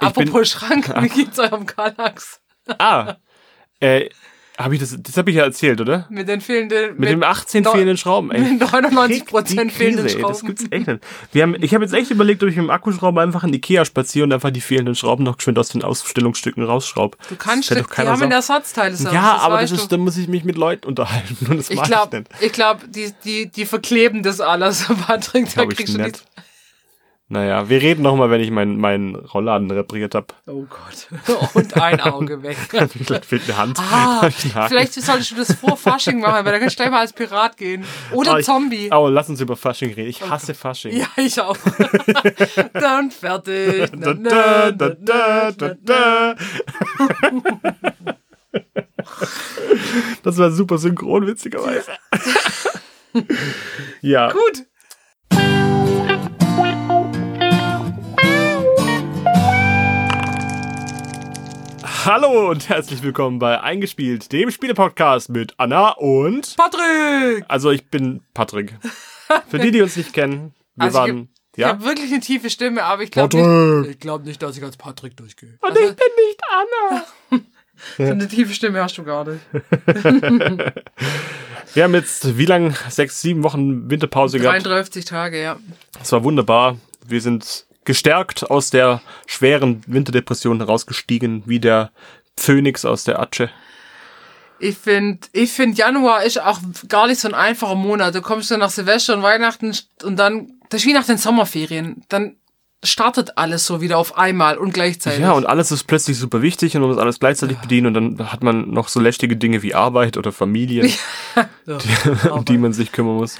Apropos Schrank, wie geht's eurem Kallax? Ah, äh, hab ich das, das habe ich ja erzählt, oder? Mit den fehlenden, Mit, dem 18 neun- fehlenden Schrauben, ey. mit 99 Krieg Prozent die fehlenden Krise, ey. Das Schrauben. gibt's echt nicht. Wir haben, ich habe jetzt echt überlegt, ob ich mit dem Akkuschrauber einfach in Ikea spaziere und einfach die fehlenden Schrauben noch geschwind aus den Ausstellungsstücken rausschraube. Du kannst, Das die haben Ersatzteile. Ja, das aber das ist, da muss ich mich mit Leuten unterhalten und das Ich glaube, ich nicht. ich glaub, die, die, die verkleben das alles, Patrick. Da Glaube kriegst du nicht. nicht. Naja, wir reden noch mal, wenn ich meinen meinen Rollladen repariert habe. Oh Gott. Und ein Auge weg. Vielleicht fehlt eine Hand. Ah, vielleicht solltest du das vor Fasching machen, weil da kannst du gleich mal als Pirat gehen. Oder Oh, ich- Zombie. Oh, lass uns über Fasching reden. Ich hasse Fasching. Ja, ich auch. Dann fertig. Da, da, da, da, da, da. Das war super synchron, witzigerweise. ja. Gut. Hallo und herzlich willkommen bei Eingespielt, dem Spielepodcast mit Anna und. Patrick! Also, ich bin Patrick. Für die, die uns nicht kennen, wir Also waren. Ich Ja? habe wirklich eine tiefe Stimme, aber ich glaube nicht, ich glaub nicht, dass ich als Patrick durchgehe. Und Also, ich bin nicht Anna. so eine tiefe Stimme hast du gar nicht. Wir haben jetzt, wie lang? Sechs, sieben Wochen Winterpause gehabt. 33 Tage, ja. Es war wunderbar. Wir sind gestärkt aus der schweren Winterdepression herausgestiegen, wie der Phönix aus der Atsche. Ich finde, ich find, Januar ist auch gar nicht so ein einfacher Monat. Du kommst dann nach Silvester und Weihnachten und dann, das ist wie nach den Sommerferien. Dann startet alles so wieder auf einmal und gleichzeitig. Ja, und alles ist plötzlich super wichtig und man muss alles gleichzeitig bedienen und dann hat man noch so lästige Dinge wie Arbeit oder Familien, Ja, um die man sich kümmern muss.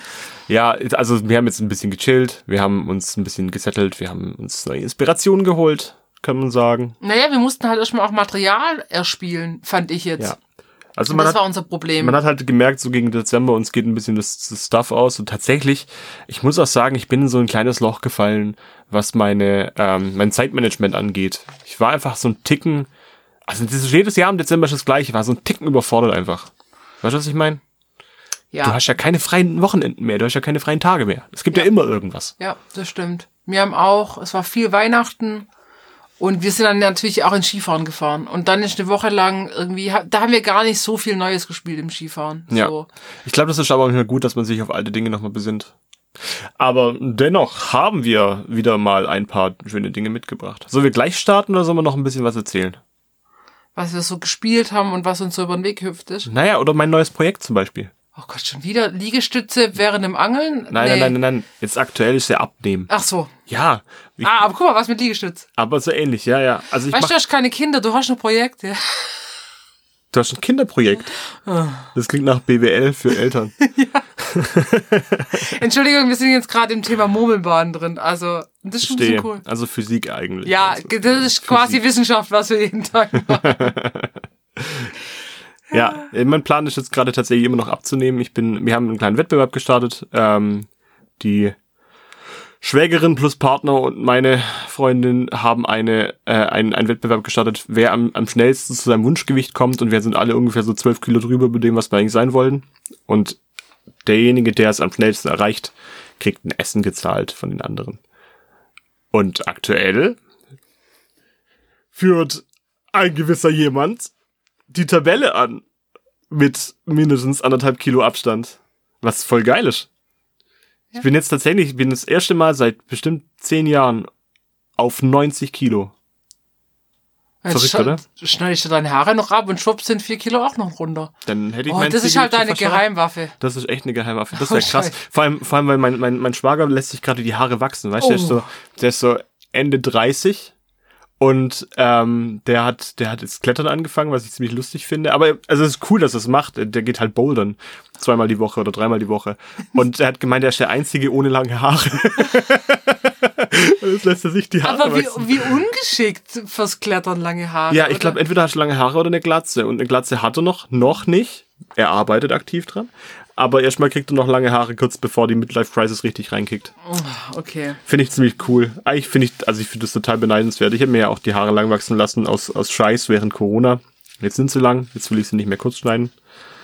Ja, also wir haben jetzt ein bisschen gechillt, wir haben uns ein bisschen gesettelt, wir haben uns neue Inspirationen geholt, kann man sagen. Naja, wir mussten halt erstmal auch Material erspielen, fand ich jetzt. Ja. Also man das hat, war unser Problem. Man hat halt gemerkt, so gegen Dezember uns geht ein bisschen das, das Stuff aus. Und tatsächlich, ich muss auch sagen, ich bin in so ein kleines Loch gefallen, was meine ähm, mein Zeitmanagement angeht. Ich war einfach so ein Ticken, also jedes Jahr im Dezember ist das gleiche, ich war so ein Ticken überfordert einfach. Weißt du, was ich meine? ja. Du hast ja keine freien Wochenenden mehr, du hast ja keine freien Tage mehr. Es gibt ja, Ja. immer irgendwas. Ja, das stimmt. Wir haben auch, es war viel Weihnachten und wir sind dann natürlich auch ins Skifahren gefahren. Und dann ist eine Woche lang irgendwie, da haben wir gar nicht so viel Neues gespielt im Skifahren. Ja. So. Ich glaube, das ist aber auch nicht gut, dass man sich auf alte Dinge nochmal besinnt. Aber dennoch haben wir wieder mal ein paar schöne Dinge mitgebracht. Sollen wir gleich starten oder sollen wir noch ein bisschen was erzählen? Was wir so gespielt haben und was uns so über den Weg gehüpft ist. Naja, oder mein neues Projekt zum Beispiel. Oh Gott, schon wieder Liegestütze während dem Angeln? Nein, nein, nein, nein, nein. Jetzt aktuell ist der Abnehmen. Ach so. Ja, ich, Ah, aber guck mal, was mit Liegestütz. aber so ähnlich, ja, ja. Also ich Weißt mach, du, du hast keine Kinder, du hast ein Projekt. Ja. du hast ein Kinderprojekt. Ah. Das klingt nach BWL für Eltern. Entschuldigung, wir sind jetzt gerade im Thema Murmelbahn drin. Also, das ist schon ein Stehe. bisschen cool. Also Physik eigentlich. Ja, also, das ist quasi Wissenschaft, was wir jeden Tag machen. Ja, mein Plan ist jetzt gerade tatsächlich immer noch abzunehmen. Ich bin, wir haben einen kleinen Wettbewerb gestartet. Ähm, die Schwägerin plus Partner und meine Freundin haben eine, äh, einen, einen Wettbewerb gestartet, wer am, am schnellsten zu seinem Wunschgewicht kommt und wir sind alle ungefähr so 12 Kilo drüber über dem, was wir eigentlich sein wollten. Und derjenige, der es am schnellsten erreicht, kriegt ein Essen gezahlt von den anderen. Und aktuell führt ein gewisser jemand die Tabelle an mit mindestens anderthalb Kilo Abstand. Was voll geil ist. Ich bin jetzt tatsächlich, ich bin das erste Mal seit bestimmt zehn Jahren auf 90 Kilo. Verrückt, oder? sch- Schneidest du deine Haare noch ab und schwupp sind vier Kilo auch noch runter. Dann hätte ich Oh, mein das ist Ziel halt deine. Geheimwaffe. Das ist echt eine Geheimwaffe. Das Oh, wäre krass. Scheiße. Vor allem, vor allem, weil mein, mein, mein Schwager lässt sich gerade die Haare wachsen. Weißt du, der, ist Oh. so, der ist so Ende 30 und ähm, der hat, der hat jetzt Klettern angefangen, was ich ziemlich lustig finde. Aber also es ist cool, dass er es macht. Der geht halt bouldern. Zweimal die Woche oder dreimal die Woche. Und er hat gemeint, er ist der Einzige ohne lange Haare. Jetzt lässt er sich die Haare Aber wie, wachsen. wie ungeschickt fürs Klettern lange Haare. Ja, ich glaube, entweder hast du lange Haare oder eine Glatze. Und eine Glatze hat er noch, noch nicht. Er arbeitet aktiv dran. Aber erstmal kriegt er noch lange Haare, kurz bevor die Midlife Crisis richtig reinkickt. Okay. Finde ich ziemlich cool. Eigentlich finde ich, also ich finde das total beneidenswert. Ich habe mir ja auch die Haare lang wachsen lassen aus, aus Scheiß während Corona. Jetzt sind sie lang, jetzt will ich sie nicht mehr kurz schneiden.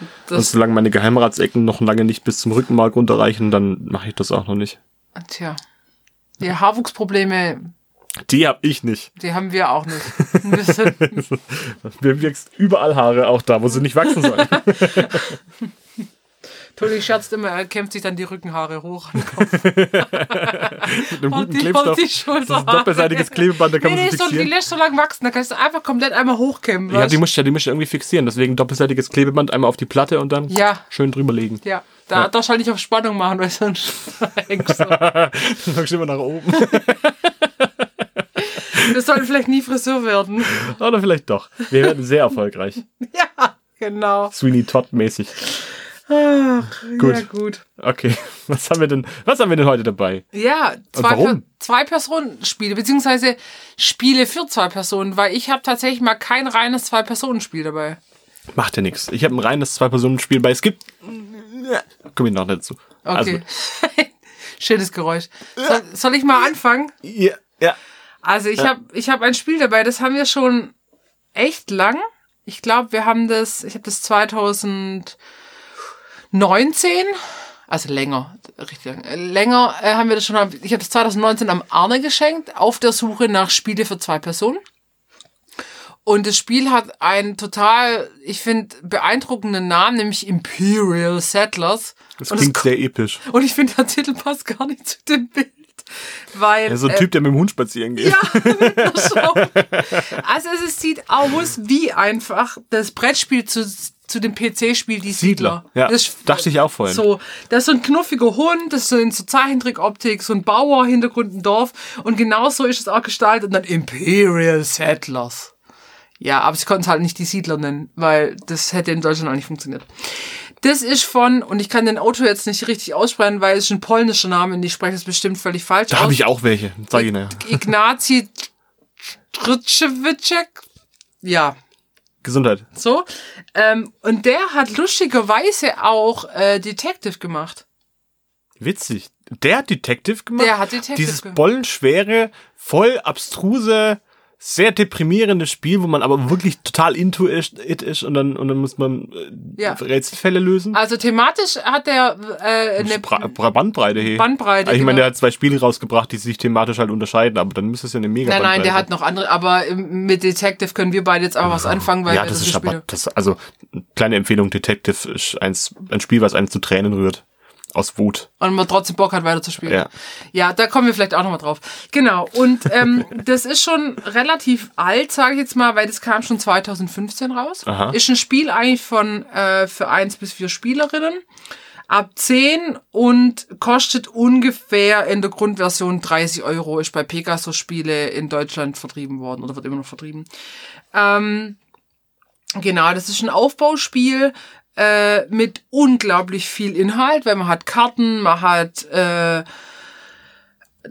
Und Das, solange meine Geheimratsecken noch lange nicht bis zum Rückenmark runterreichen, dann mache ich das auch noch nicht. tja. Die Haarwuchsprobleme Die hab ich nicht. Die haben wir auch nicht. Wir sind, Mir wächst überall Haare, auch da, wo sie nicht wachsen sollen. Toni scherzt immer, er kämpft sich dann die Rückenhaare hoch an den Kopf. Mit einem guten die, Klebstoff. die Das ist doppelseitiges Klebeband, da kann Nee, man nee, so, die lässt so lang wachsen, da kannst du einfach komplett einmal hochkämmen. Ja, die musst du ja, die musst du irgendwie fixieren. Deswegen doppelseitiges Klebeband einmal auf die Platte und dann Ja. schön drüberlegen. ja, da darfst du halt nicht auf Spannung machen, weil sonst hängst du. Dann guckst du immer nach oben. Das sollte vielleicht nie Friseur werden. Oder vielleicht doch. Wir werden sehr erfolgreich. Ja, genau. Sweeney Todd mäßig. Ach, Gut. Ja, gut. Okay, was haben wir denn, was haben wir denn heute dabei? Ja, zwei? Per zwei Personen-Spiele, beziehungsweise Spiele für zwei Personen, weil ich habe tatsächlich mal kein reines Zwei-Personen-Spiel dabei. Macht ja nichts. Ich habe ein reines Zwei-Personen-Spiel bei. Es gibt. Komm ich noch dazu. Okay. Schönes Geräusch. Soll, soll ich mal anfangen? Also, ja, ja. Also ich habe ich hab ein Spiel dabei, das haben wir schon echt lang. Ich glaube, wir haben das, ich habe das 2019, also länger, richtig lang, äh, länger äh, haben wir das schon, ich habe das 2019 am Arne geschenkt, auf der Suche nach Spiele für zwei Personen. Und das Spiel hat einen total, ich finde, beeindruckenden Namen, nämlich Imperial Settlers. Das und, klingt es, sehr episch. und ich finde, der Titel passt gar nicht zu dem Bild. Weil, Ja, so ein äh, Typ, der mit dem Hund spazieren geht. ja. Also es ist- sieht aus wie einfach das Brettspiel zu, zu dem PC-Spiel Die Siedler. Ja, das, dachte ich auch vorhin. So, das ist so ein knuffiger Hund, das ist so in so Zeichentrickoptik, so ein Bauer, Hintergrund ein Dorf. Und genauso ist es auch gestaltet. Und dann Imperial Settlers. Ja, aber sie konnten es halt nicht die Siedler nennen, weil das hätte in Deutschland auch nicht funktioniert. Das ist von, und ich kann den Autor jetzt nicht richtig aussprechen, weil es ist ein polnischer Name und ich spreche es bestimmt völlig falsch Da habe ich auch welche. Sag ich. Ignazi Tritschewitschek. Ja, Gesundheit. so. Ähm, und der hat lustigerweise auch äh, Detective gemacht. Witzig. Der hat Detective gemacht. Der hat Detective Dieses gemacht. bollenschwere, voll abstruse, sehr deprimierende Spiel, wo man aber wirklich total into it ist und dann, und dann muss man äh, Ja. Rätselfälle lösen. Also thematisch hat er äh, eine Bra Bandbreite, hey. Bandbreite. Also ich meine, genau. der hat zwei Spiele rausgebracht, die sich thematisch halt unterscheiden, aber dann müsste es ja eine mega Nein, nein, der hat noch andere, aber ähm, mit Detective können wir beide jetzt einfach was anfangen, weil ja, das das ist aber, das, also, kleine Empfehlung, Detective ist eins, ein Spiel, was einen zu Tränen rührt. Aus Wut. Und man trotzdem Bock hat, weiterzuspielen. Ja. Ja, da kommen wir vielleicht auch nochmal drauf. Genau. Und ähm, das ist schon relativ alt, sage ich jetzt mal, weil das kam schon 2015 raus. Aha. Ist ein Spiel eigentlich von äh, für eins bis vier Spielerinnen. Ab 10 und kostet ungefähr in der Grundversion 30 Euro. Ist bei Pegasus Spiele in Deutschland vertrieben worden oder wird immer noch vertrieben. Ähm, genau, das ist ein Aufbauspiel äh, mit unglaublich viel Inhalt, weil man hat Karten, man hat äh,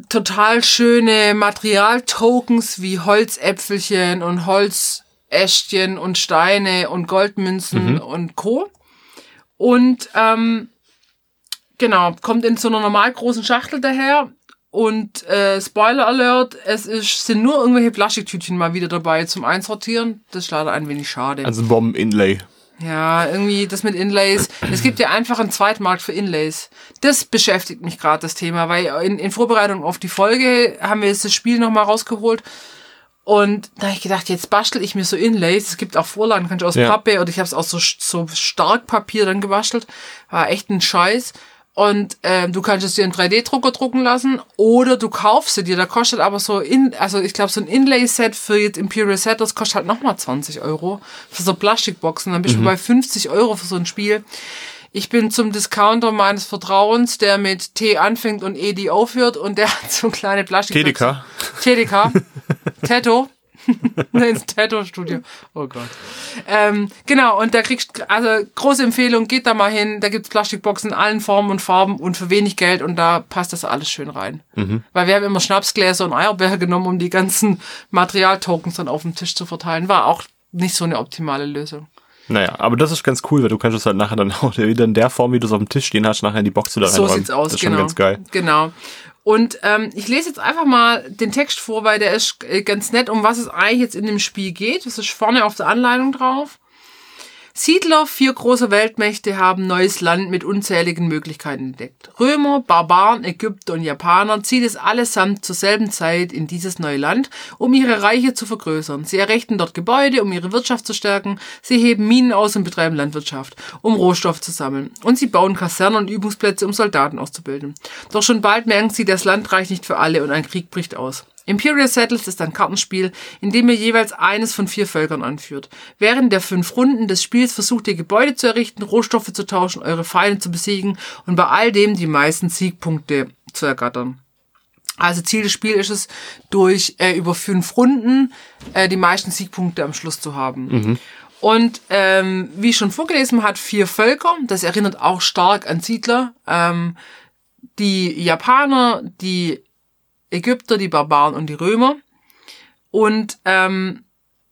total schöne Materialtokens wie Holzäpfelchen und Holzäschchen und Steine und Goldmünzen und Co. Und ähm, genau, kommt in so einer normal großen Schachtel daher. Und äh, Spoiler Alert, es ist, sind nur irgendwelche Plastiktütchen mal wieder dabei zum Einsortieren. Das ist leider ein wenig schade. Also ein Bomben-Inlay. Ja, irgendwie das mit Inlays. Es gibt ja einfach einen Zweitmarkt für Inlays. Das beschäftigt mich gerade, das Thema, weil in, in Vorbereitung auf die Folge haben wir jetzt das Spiel nochmal rausgeholt. Und da habe ich gedacht, jetzt bastel ich mir so Inlays. Es gibt auch Vorlagen, kannst du aus Ja. Pappe oder ich habe es aus so, so Starkpapier dann gebastelt. War echt ein Scheiß. Und ähm, du kannst es dir in 3D-Drucker drucken lassen oder du kaufst sie dir. Da kostet aber so, in, also ich glaube, so ein Inlay-Set für jetzt Imperial Set, das kostet halt nochmal 20 Euro für so Plastikboxen. Dann bist du bei 50 Euro für so ein Spiel. Ich bin zum Discounter meines Vertrauens, der mit T anfängt und E die aufhört und der hat so kleine Plastikboxen. TDK. TDK. Tattoo. ins Tattoo-Studio. Oh Gott. Ähm, genau, und da kriegst also große Empfehlung, geht da mal hin, da gibt's Plastikboxen in allen Formen und Farben und für wenig Geld und da passt das alles schön rein. Weil wir haben immer Schnapsgläser und Eierbecher genommen, um die ganzen Materialtokens dann auf dem Tisch zu verteilen. War auch nicht so eine optimale Lösung. Naja, aber das ist ganz cool, weil du kannst es halt nachher dann auch wieder in der Form, wie du es auf dem Tisch stehen hast, nachher in die Box wieder So reinräumen. sieht's aus, Das ist genau. schon ganz geil. Genau. Und ähm, ich lese jetzt einfach mal den Text vor, weil der ist äh, ganz nett, um was es eigentlich jetzt in dem Spiel geht. Das ist vorne auf der Anleitung drauf. Siedler vier große Weltmächte haben neues Land mit unzähligen Möglichkeiten entdeckt. Römer, Barbaren, Ägypter und Japaner ziehen es allesamt zur selben Zeit in dieses neue Land, um ihre Reiche zu vergrößern. Sie errichten dort Gebäude, um ihre Wirtschaft zu stärken. Sie heben Minen aus und betreiben Landwirtschaft, um Rohstoff zu sammeln. Und sie bauen Kasernen und Übungsplätze, um Soldaten auszubilden. Doch schon bald merken sie, das Land reicht nicht für alle und ein Krieg bricht aus. Imperial Settles ist ein Kartenspiel, in dem ihr jeweils eines von vier Völkern anführt. Während der fünf Runden des Spiels versucht ihr Gebäude zu errichten, Rohstoffe zu tauschen, eure Feinde zu besiegen und bei all dem die meisten Siegpunkte zu ergattern. Also Ziel des Spiels ist es, durch äh, über fünf Runden äh, die meisten Siegpunkte am Schluss zu haben. Mhm. Und ähm, wie schon vorgelesen hat, vier Völker. Das erinnert auch stark an Siedler. Ähm, die Japaner, die Ägypter, die Barbaren und die Römer. Und ähm,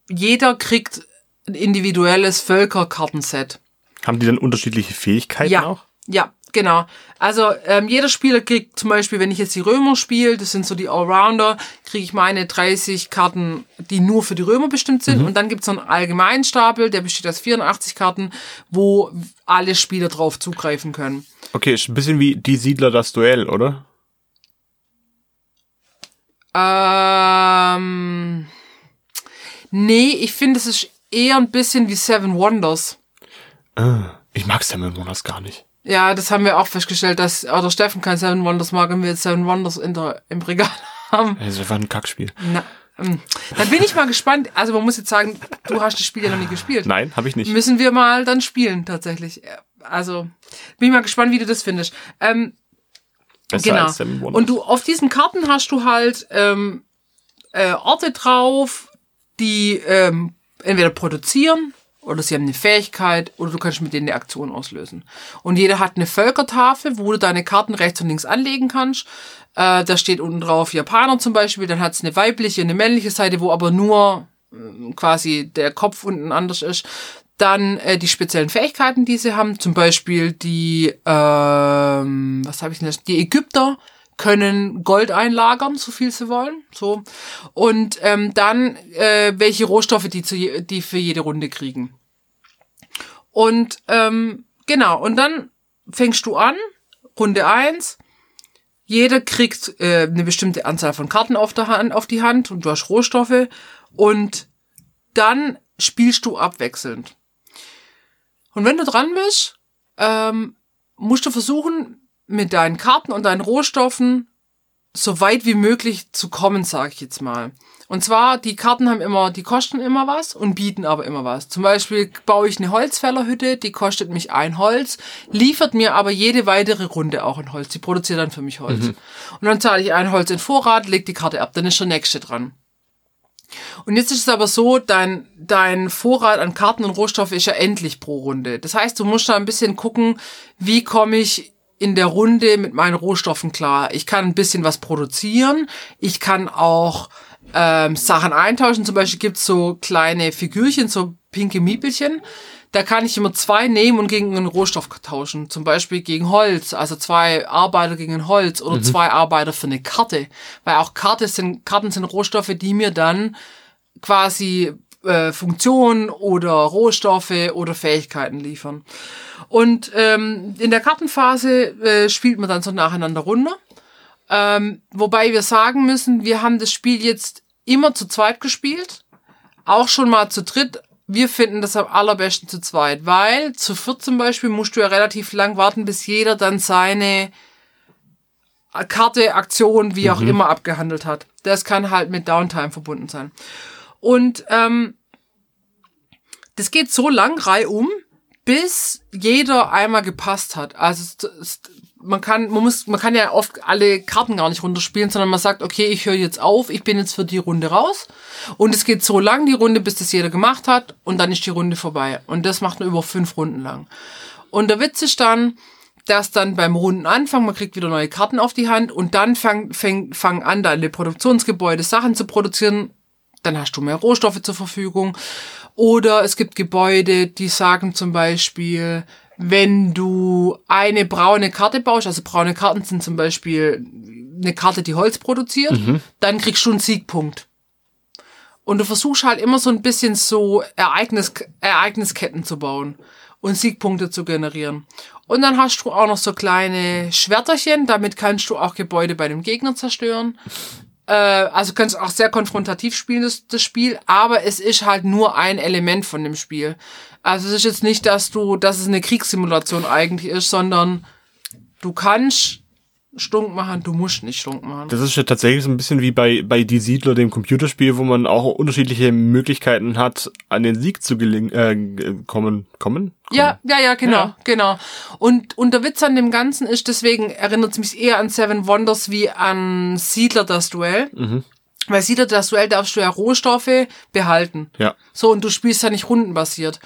jeder kriegt ein individuelles Völkerkartenset. Haben die dann unterschiedliche Fähigkeiten Ja, auch? ja, genau. Also ähm, jeder Spieler kriegt zum Beispiel, wenn ich jetzt die Römer spiele, das sind so die Allrounder, kriege ich meine 30 Karten, die nur für die Römer bestimmt sind. Und dann gibt's so einen allgemeinen Stapel, der besteht aus 84 Karten, wo alle Spieler drauf zugreifen können. Okay, ist ein bisschen wie die Siedler das Duell, oder? Ähm, nee, ich finde, es ist eher ein bisschen wie Seven Wonders. Ah, ich mag Seven Wonders gar nicht. Ja, das haben wir auch festgestellt, dass, oder Steffen kein Seven Wonders mag und wir jetzt Seven Wonders in der, im Regal haben. Das ist einfach ein Kackspiel. Na, ähm, dann bin ich mal gespannt. Also man muss jetzt sagen, du hast das Spiel ja noch nie gespielt. Nein, habe ich nicht. Müssen wir mal dann spielen, tatsächlich. Also, bin ich mal gespannt, wie du das findest. Ähm, Besser genau. als Seven Wonders. Und du auf diesen Karten hast du halt ähm, äh, Orte drauf, die ähm, entweder produzieren oder sie haben eine Fähigkeit oder du kannst mit denen eine Aktion auslösen. Und jeder hat eine Völkertafel, wo du deine Karten rechts und links anlegen kannst. Äh, da steht unten drauf Japaner zum Beispiel, dann hat es eine weibliche, eine männliche Seite, wo aber nur ähm, quasi der Kopf unten anders ist. Dann äh, die speziellen Fähigkeiten, die sie haben, zum Beispiel die, ähm, was habe ich denn? Die Ägypter können Gold einlagern, so viel sie wollen. So. Und ähm, dann äh, welche Rohstoffe die, zu je, die für jede Runde kriegen. Und ähm, genau, und dann fängst du an, Runde eins. Jeder kriegt äh, eine bestimmte Anzahl von Karten auf, der Hand, auf die Hand und du hast Rohstoffe. Und dann spielst du abwechselnd. Und wenn du dran bist, ähm, musst du versuchen, mit deinen Karten und deinen Rohstoffen so weit wie möglich zu kommen, sage ich jetzt mal. Und zwar, die Karten haben immer, die kosten immer was und bieten aber immer was. Zum Beispiel baue ich eine Holzfällerhütte, die kostet mich ein Holz, liefert mir aber jede weitere Runde auch ein Holz. Die produziert dann für mich Holz. Und dann zahle ich ein Holz in Vorrat, leg die Karte ab, dann ist der nächste dran. Und jetzt ist es aber so, dein, dein Vorrat an Karten und Rohstoffe ist ja endlich pro Runde. Das heißt, du musst da ein bisschen gucken, wie komme ich in der Runde mit meinen Rohstoffen klar. Ich kann ein bisschen was produzieren. Ich kann auch ähm, Sachen eintauschen. Zum Beispiel gibt's so kleine Figürchen, so pinke Miepelchen. Da kann ich immer zwei nehmen und gegen einen Rohstoff tauschen. Zum Beispiel gegen Holz. Also zwei Arbeiter gegen Holz oder zwei Arbeiter für eine Karte. Weil auch Karte sind, Karten sind Rohstoffe, die mir dann quasi äh, Funktionen oder Rohstoffe oder Fähigkeiten liefern. Und ähm, in der Kartenphase äh, spielt man dann so nacheinander runter. Ähm, wobei wir sagen müssen, wir haben das Spiel jetzt immer zu zweit gespielt. Auch schon mal zu dritt. Wir finden das am allerbesten zu zweit, weil zu viert zum Beispiel musst du ja relativ lang warten, bis jeder dann seine Karte, Aktion, wie auch immer abgehandelt hat. Das kann halt mit Downtime verbunden sein. Und ähm, das geht so lang reihum, bis jeder einmal gepasst hat. Also man kann, man muss, man kann ja oft alle Karten gar nicht runterspielen, sondern man sagt, okay, ich höre jetzt auf, ich bin jetzt für die Runde raus. Und es geht so lang die Runde, bis das jeder gemacht hat, und dann ist die Runde vorbei. Und das macht man über fünf Runden lang. Und der Witz ist dann, dass dann beim Rundenanfang, man kriegt wieder neue Karten auf die Hand und dann fangen fang, fang an, deine Produktionsgebäude Sachen zu produzieren. Dann hast du mehr Rohstoffe zur Verfügung. Oder es gibt Gebäude, die sagen zum Beispiel, wenn du eine braune Karte baust, also braune Karten sind zum Beispiel eine Karte, die Holz produziert, dann kriegst du einen Siegpunkt. Und du versuchst halt immer so ein bisschen so Ereignis, Ereignisketten zu bauen und Siegpunkte zu generieren. Und dann hast du auch noch so kleine Schwerterchen, damit kannst du auch Gebäude bei dem Gegner zerstören. Äh, also kannst auch sehr konfrontativ spielen, das, das Spiel, aber es ist halt nur ein Element von dem Spiel. Also es ist jetzt nicht, dass du, dass es eine Kriegssimulation eigentlich ist, sondern du kannst stunk machen, du musst nicht stunk machen. Das ist ja tatsächlich so ein bisschen wie bei, bei Die Siedler, dem Computerspiel, wo man auch unterschiedliche Möglichkeiten hat, an den Sieg zu gelingen, äh, kommen, kommen? Ja, ja, ja, genau, ja. genau. Und, und der Witz an dem Ganzen ist, deswegen erinnert es mich eher an Seven Wonders wie an Siedler das Duell. Mhm. Weil Siedler das Duell darfst du ja Rohstoffe behalten. Ja. So, und du spielst ja nicht rundenbasiert.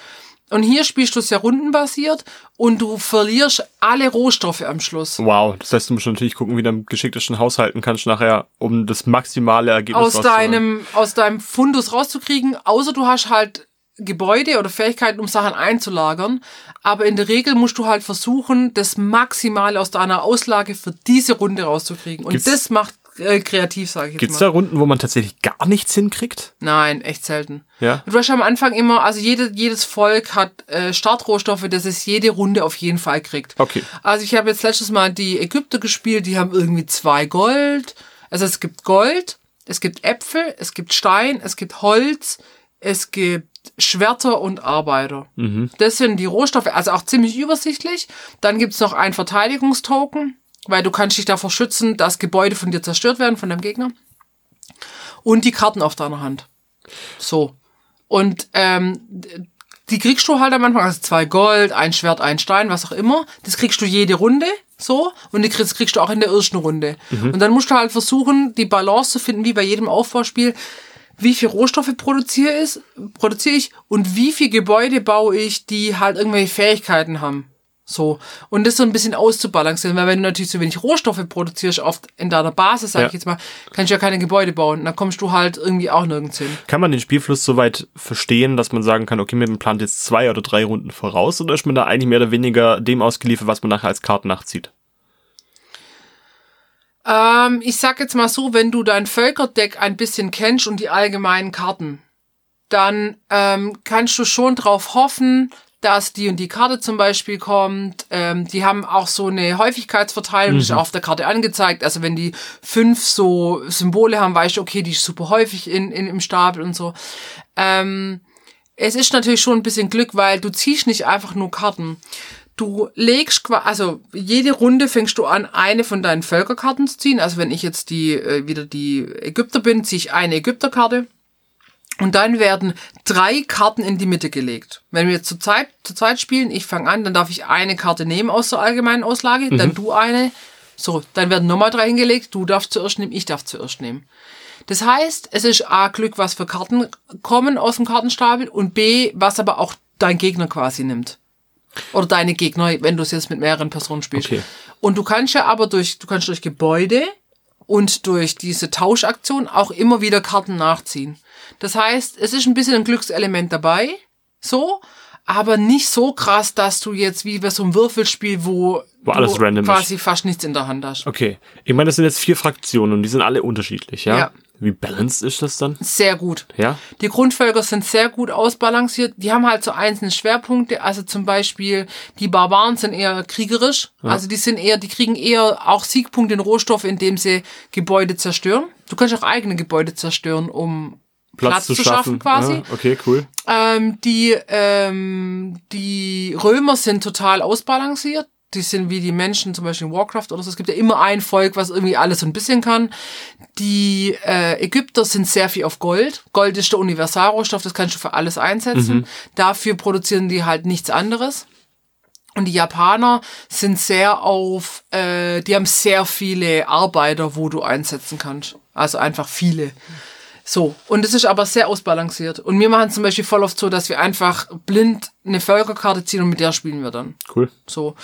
Und hier spielst du es ja rundenbasiert und du verlierst alle Rohstoffe am Schluss. Wow, das heißt, du musst natürlich gucken, wie du am geschicktesten haushalten kannst nachher, um das maximale Ergebnis aus deinem aus deinem Fundus rauszukriegen. Außer du hast halt Gebäude oder Fähigkeiten, um Sachen einzulagern. Aber in der Regel musst du halt versuchen, das Maximale aus deiner Auslage für diese Runde rauszukriegen. Und Gibt's das macht äh, kreativ, sage ich jetzt Gibt's mal. da Runden, wo man tatsächlich gar nichts hinkriegt? Nein, echt selten. Ja. Du hast am Anfang immer, also jede, jedes Volk hat äh, Startrohstoffe, das es jede Runde auf jeden Fall kriegt. Okay. Also ich habe jetzt letztes Mal die Ägypter gespielt, die haben irgendwie zwei Gold. Also es gibt Gold, es gibt Äpfel, es gibt Stein, es gibt Holz, es gibt Schwerter und Arbeiter. Mhm. Das sind die Rohstoffe, also auch ziemlich übersichtlich. Dann gibt's noch einen Verteidigungstoken weil du kannst dich davor schützen, dass Gebäude von dir zerstört werden, von deinem Gegner. Und die Karten auf deiner Hand. So. Und ähm, die kriegst du halt am Anfang, also zwei Gold, ein Schwert, ein Stein, was auch immer. Das kriegst du jede Runde so und die kriegst, kriegst du auch in der ersten Runde. Mhm. Und dann musst du halt versuchen, die Balance zu finden, wie bei jedem Aufbauspiel. Wie viel Rohstoffe produziere ich, produziere ich und wie viel Gebäude baue ich, die halt irgendwelche Fähigkeiten haben. So. Und das so ein bisschen auszubalancieren, weil wenn du natürlich so wenig Rohstoffe produzierst, oft in deiner Basis, sag ja. ich jetzt mal, kannst du ja keine Gebäude bauen. Dann kommst du halt irgendwie auch nirgends hin. Kann man den Spielfluss so weit verstehen, dass man sagen kann, okay, man plant jetzt zwei oder drei Runden voraus oder ist man da eigentlich mehr oder weniger dem ausgeliefert, was man nachher als Karten nachzieht? Ähm, ich sag jetzt mal so, wenn du dein Völkerdeck ein bisschen kennst und die allgemeinen Karten, dann ähm, kannst du schon drauf hoffen, dass die und die Karte zum Beispiel kommt. Ähm, die haben auch so eine Häufigkeitsverteilung, mhm. die ist auf der Karte angezeigt. Also wenn die fünf so Symbole haben, weißt du, okay, die ist super häufig in, in, im Stapel und so. Ähm, es ist natürlich schon ein bisschen Glück, weil du ziehst nicht einfach nur Karten. Du legst quasi, also jede Runde fängst du an, eine von deinen Völkerkarten zu ziehen. Also wenn ich jetzt die äh, wieder die Ägypter bin, ziehe ich eine Ägypterkarte. Und dann werden drei Karten in die Mitte gelegt. Wenn wir zu Zeit, zu Zeit spielen, ich fange an, dann darf ich eine Karte nehmen aus der allgemeinen Auslage, mhm. dann du eine. So, dann werden nochmal drei hingelegt, du darfst zuerst nehmen, ich darf zuerst nehmen. Das heißt, es ist A, Glück, was für Karten kommen aus dem Kartenstapel und B, was aber auch dein Gegner quasi nimmt. Oder deine Gegner, wenn du es jetzt mit mehreren Personen spielst. Okay. Und du kannst ja aber durch, du kannst durch Gebäude und durch diese Tauschaktion auch immer wieder Karten nachziehen. Das heißt, es ist ein bisschen ein Glückselement dabei, so, aber nicht so krass, dass du jetzt wie bei so einem Würfelspiel, wo, wo alles random quasi ist. fast nichts in der Hand hast. Okay. Ich meine, das sind jetzt vier Fraktionen und die sind alle unterschiedlich, ja? Ja. Wie balanced ist das dann? Sehr gut. Ja. Die Grundvölker sind sehr gut ausbalanciert. Die haben halt so einzelne Schwerpunkte. Also zum Beispiel die Barbaren sind eher kriegerisch. Ja. Also die sind eher, die kriegen eher auch Siegpunkte in Rohstoffe, indem sie Gebäude zerstören. Du kannst auch eigene Gebäude zerstören, um Platz, Platz zu, zu schaffen, quasi. Ja, okay, cool. Ähm, die, ähm, die Römer sind total ausbalanciert. Die sind wie die Menschen, zum Beispiel in Warcraft oder so. Es gibt ja immer ein Volk, was irgendwie alles so ein bisschen kann. Die äh, Ägypter sind sehr viel auf Gold. Gold ist der Universalrohstoff, das kannst du für alles einsetzen. Mhm. Dafür produzieren die halt nichts anderes. Und die Japaner sind sehr auf, äh, die haben sehr viele Arbeiter, wo du einsetzen kannst. Also einfach viele. So, und es ist aber sehr ausbalanciert. Und wir machen zum Beispiel voll oft so, dass wir einfach blind eine Völkerkarte ziehen und mit der spielen wir dann. Cool. So.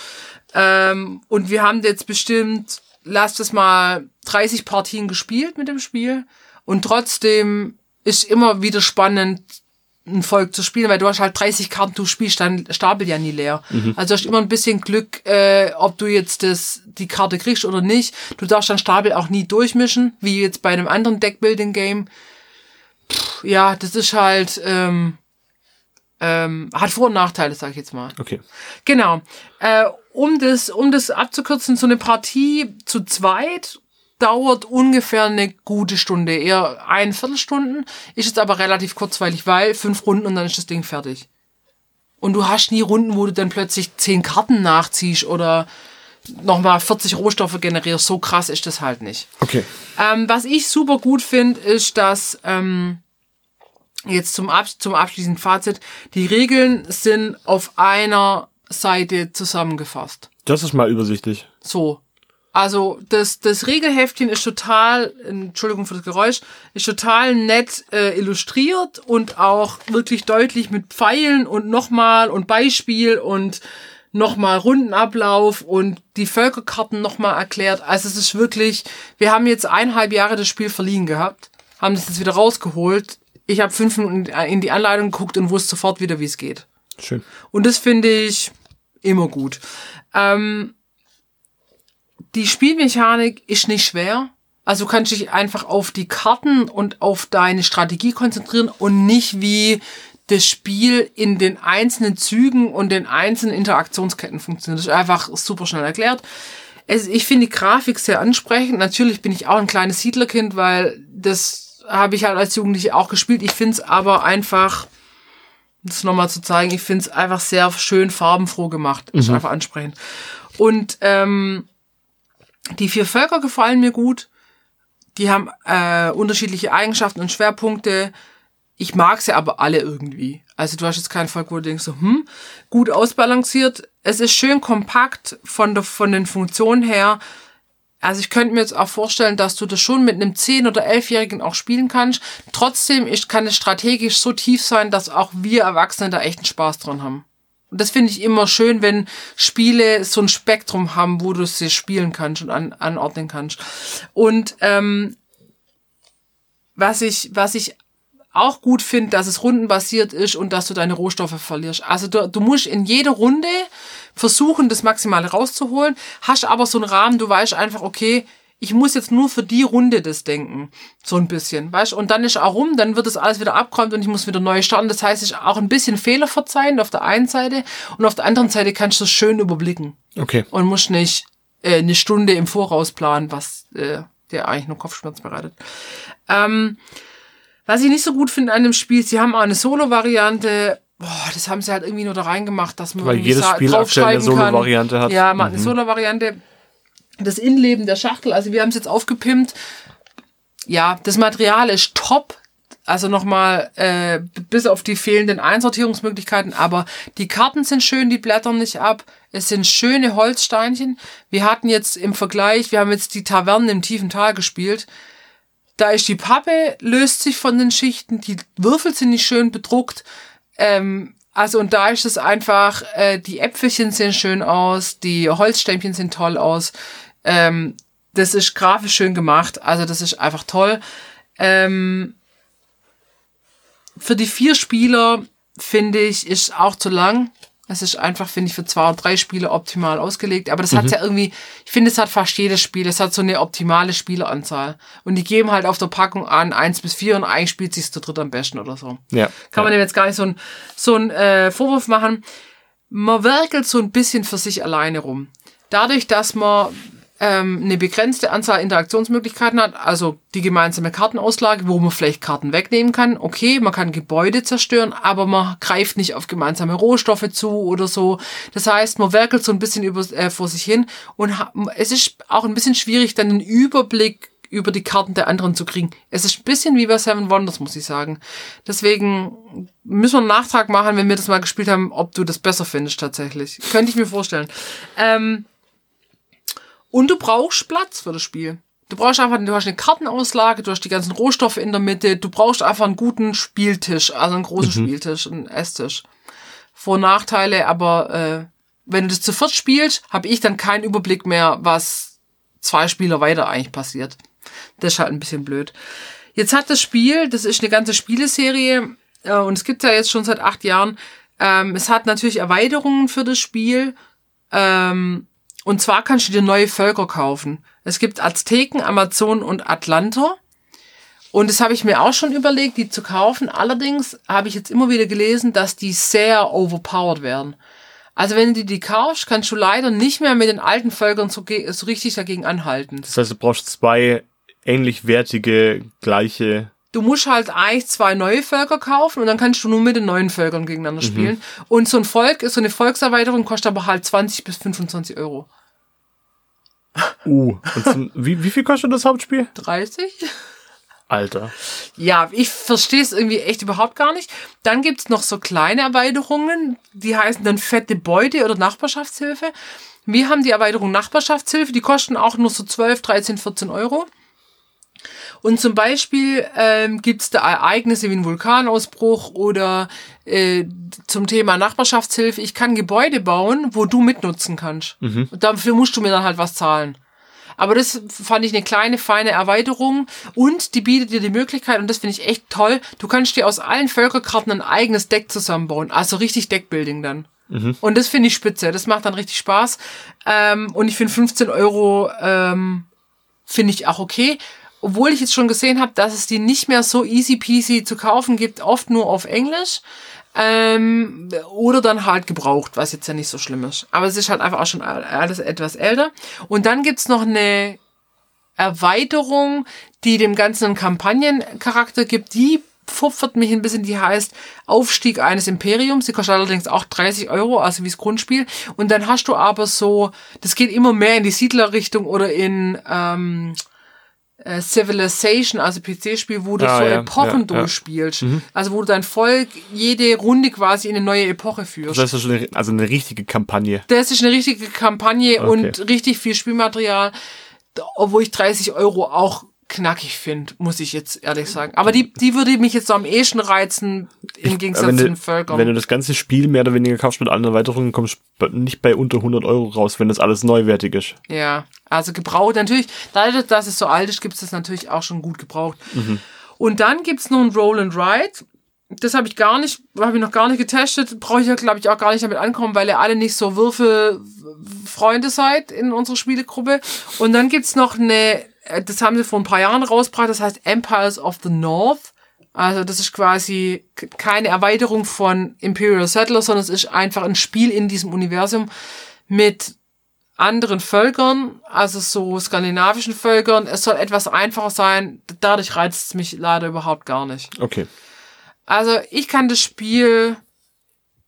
Ähm, und wir haben jetzt bestimmt, lasst es mal 30 Partien gespielt mit dem Spiel. Und trotzdem ist immer wieder spannend, ein Volk zu spielen, weil du hast halt 30 Karten, du spielst dein Stapel ja nie leer. Mhm. Also du hast immer ein bisschen Glück, äh, ob du jetzt das, die Karte kriegst oder nicht. Du darfst dein Stapel auch nie durchmischen, wie jetzt bei einem anderen Deckbuilding-Game ja, das ist halt, ähm, ähm, hat Vor- und Nachteile, sag ich jetzt mal. Okay. Genau. Äh, um das, um das abzukürzen, so eine Partie zu zweit dauert ungefähr eine gute Stunde, eher ein Viertelstunden, ist jetzt aber relativ kurzweilig, weil fünf Runden und dann ist das Ding fertig. Und du hast nie Runden, wo du dann plötzlich zehn Karten nachziehst oder nochmal 40 Rohstoffe generierst. So krass ist das halt nicht. Okay. Ähm, was ich super gut finde, ist, dass ähm, jetzt zum, Ab zum abschließenden Fazit, die Regeln sind auf einer Seite zusammengefasst. Das ist mal übersichtlich. So. Also das, das Regelheftchen ist total, Entschuldigung für das Geräusch, ist total nett äh, illustriert und auch wirklich deutlich mit Pfeilen und nochmal und Beispiel und nochmal Rundenablauf und die Völkerkarten nochmal erklärt. Also es ist wirklich, wir haben jetzt eineinhalb Jahre das Spiel verliehen gehabt, haben das jetzt wieder rausgeholt. Ich habe fünf Minuten in die Anleitung geguckt und wusste sofort wieder, wie es geht. Schön. Und das finde ich immer gut. Ähm, die Spielmechanik ist nicht schwer. Also du kannst dich einfach auf die Karten und auf deine Strategie konzentrieren und nicht wie das Spiel in den einzelnen Zügen und den einzelnen Interaktionsketten funktioniert. Das ist einfach super schnell erklärt. Es, ich finde die Grafik sehr ansprechend. Natürlich bin ich auch ein kleines Siedlerkind, weil das habe ich halt als Jugendliche auch gespielt. Ich finde es aber einfach, das nochmal zu zeigen, ich finde es einfach sehr schön farbenfroh gemacht. Ist einfach ansprechend. Und ähm, die vier Völker gefallen mir gut. Die haben äh, unterschiedliche Eigenschaften und Schwerpunkte. Ich mag sie aber alle irgendwie. Also du hast jetzt kein Volk, wo du denkst so, hm, gut ausbalanciert. Es ist schön kompakt von, der, von den Funktionen her. Also ich könnte mir jetzt auch vorstellen, dass du das schon mit einem 10- oder 11-Jährigen auch spielen kannst. Trotzdem ist, kann es strategisch so tief sein, dass auch wir Erwachsene da echten Spaß dran haben. Und das finde ich immer schön, wenn Spiele so ein Spektrum haben, wo du sie spielen kannst und an, anordnen kannst. Und ähm, was ich, was ich auch gut finde, dass es rundenbasiert ist und dass du deine Rohstoffe verlierst. Also du, du musst in jeder Runde versuchen, das Maximale rauszuholen, hast aber so einen Rahmen, du weißt einfach, okay, ich muss jetzt nur für die Runde das denken. So ein bisschen, weißt Und dann ist auch rum, dann wird das alles wieder abgeräumt und ich muss wieder neu starten. Das heißt, ich auch ein bisschen Fehler verzeihen auf der einen Seite und auf der anderen Seite kannst du es schön überblicken. Okay. Und musst nicht äh, eine Stunde im Voraus planen, was äh, dir eigentlich nur Kopfschmerz bereitet. Ähm, was ich nicht so gut finde an dem Spiel, sie haben auch eine Solo-Variante. Boah, das haben sie halt irgendwie nur da reingemacht, dass man Weil jedes Spiel eine draufschreiben kann. Solo-Variante hat. Ja, man hat eine Solo-Variante. Das Innenleben der Schachtel, also wir haben es jetzt aufgepimpt. Ja, das Material ist top. Also nochmal, äh, bis auf die fehlenden Einsortierungsmöglichkeiten, aber die Karten sind schön, die blättern nicht ab. Es sind schöne Holzsteinchen. Wir hatten jetzt im Vergleich, wir haben jetzt die Tavernen im tiefen Tal gespielt. Da ist die Pappe, löst sich von den Schichten, die Würfel sind nicht schön bedruckt. Ähm, also und da ist es einfach, äh, die Äpfelchen sehen schön aus, die Holzstämmchen sehen toll aus. Ähm, das ist grafisch schön gemacht, also das ist einfach toll. Ähm, für die vier Spieler finde ich, ist auch zu lang. Es ist einfach, finde ich, für zwei oder drei Spiele optimal ausgelegt. Aber das hat ja irgendwie, ich finde, es hat fast jedes Spiel. Es hat so eine optimale Spieleranzahl. Und die geben halt auf der Packung an eins bis vier und eigentlich spielt sich zu dritt am besten oder so. Ja. Kann man dem jetzt gar nicht so ein so ein, äh, Vorwurf machen. Man werkelt so ein bisschen für sich alleine rum. Dadurch, dass man ähm, eine begrenzte Anzahl Interaktionsmöglichkeiten hat, also die gemeinsame Kartenauslage, wo man vielleicht Karten wegnehmen kann. Okay, man kann Gebäude zerstören, aber man greift nicht auf gemeinsame Rohstoffe zu oder so. Das heißt, man werkelt so ein bisschen über, äh, vor sich hin und es ist auch ein bisschen schwierig, dann einen Überblick über die Karten der anderen zu kriegen. Es ist ein bisschen wie bei Seven Wonders, muss ich sagen. Deswegen müssen wir einen Nachtrag machen, wenn wir das mal gespielt haben, ob du das besser findest tatsächlich. Könnte ich mir vorstellen. Ähm, und du brauchst Platz für das Spiel. Du brauchst einfach, du hast eine Kartenauslage, du hast die ganzen Rohstoffe in der Mitte, du brauchst einfach einen guten Spieltisch, also einen großen Spieltisch, einen Esstisch. Vor- und Nachteile, aber äh, wenn du das zu viert spielst, habe ich dann keinen Überblick mehr, was zwei Spieler weiter eigentlich passiert. Das ist halt ein bisschen blöd. Jetzt hat das Spiel, das ist eine ganze Spieleserie äh, und es gibt ja jetzt schon seit acht Jahren. Ähm, es hat natürlich Erweiterungen für das Spiel. Ähm, und zwar kannst du dir neue Völker kaufen. Es gibt Azteken, Amazonen und Atlanter. Und das habe ich mir auch schon überlegt, die zu kaufen. Allerdings habe ich jetzt immer wieder gelesen, dass die sehr overpowered werden. Also wenn du die kaufst, kannst du leider nicht mehr mit den alten Völkern so, so richtig dagegen anhalten. Das heißt, du brauchst zwei ähnlich wertige, gleiche. Du musst halt eigentlich zwei neue Völker kaufen und dann kannst du nur mit den neuen Völkern gegeneinander Mhm. spielen. Und so ein Volk, so eine Volkserweiterung kostet aber halt 20 bis 25 Euro. Uh. Zum, wie, wie viel kostet das Hauptspiel? 30? Alter. Ja, ich verstehe es irgendwie echt überhaupt gar nicht. Dann gibt's noch so kleine Erweiterungen, die heißen dann fette Beute oder Nachbarschaftshilfe. Wir haben die Erweiterung Nachbarschaftshilfe, die kosten auch nur so 12, 13, 14 Euro. Und zum Beispiel ähm, gibt's da Ereignisse wie ein Vulkanausbruch oder äh, zum Thema Nachbarschaftshilfe. Ich kann Gebäude bauen, wo du mitnutzen kannst. Und dafür musst du mir dann halt was zahlen. Aber das fand ich eine kleine, feine Erweiterung und die bietet dir die Möglichkeit, und das finde ich echt toll, du kannst dir aus allen Völkerkarten ein eigenes Deck zusammenbauen. Also richtig Deckbuilding dann. Und das finde ich spitze. Das macht dann richtig Spaß. Ähm, und ich finde 15 Euro ähm, finde ich auch okay. Obwohl ich jetzt schon gesehen habe, dass es die nicht mehr so easy peasy zu kaufen gibt, oft nur auf Englisch. Ähm, oder dann halt gebraucht, was jetzt ja nicht so schlimm ist. Aber es ist halt einfach auch schon alles etwas älter. Und dann gibt's noch eine Erweiterung, die dem Ganzen einen Kampagnencharakter gibt, die pfupfert mich ein bisschen, die heißt Aufstieg eines Imperiums. Die kostet allerdings auch 30 Euro, also wie das Grundspiel. Und dann hast du aber so, das geht immer mehr in die Siedlerrichtung oder in ähm, äh, Civilization, also PC-Spiel, wo du Ah, so ja, Epochen ja, ja. durchspielst. Also wo du dein Volk jede Runde quasi in eine neue Epoche führst. Das ist schon eine, also eine richtige Kampagne. Das ist eine richtige Kampagne Okay. und richtig viel Spielmaterial, obwohl ich 30 Euro auch knackig finde, muss ich jetzt ehrlich sagen. Aber die, die würde mich jetzt so am ehesten reizen, im Gegensatz wenn zu du, den Völkern. wenn du das ganze Spiel mehr oder weniger kaufst mit allen Erweiterungen, kommst du nicht bei unter 100 Euro raus, wenn das alles neuwertig ist. Ja, also gebraucht natürlich, dadurch, dass es so alt ist, gibt es das natürlich auch schon gut gebraucht. Und dann gibt's noch ein Roll and Ride. Das habe ich gar nicht, habe ich noch gar nicht getestet. Brauche ich ja, glaube ich, auch gar nicht damit ankommen, weil ihr alle nicht so Würfelfreunde seid in unserer Spielegruppe. Und dann gibt's noch eine, das haben sie vor ein paar Jahren rausgebracht, das heißt Empires of the North. Also das ist quasi keine Erweiterung von Imperial Settlers, sondern es ist einfach ein Spiel in diesem Universum mit anderen Völkern, also so skandinavischen Völkern. Es soll etwas einfacher sein. Dadurch reizt es mich leider überhaupt gar nicht. Okay. Also ich kann das Spiel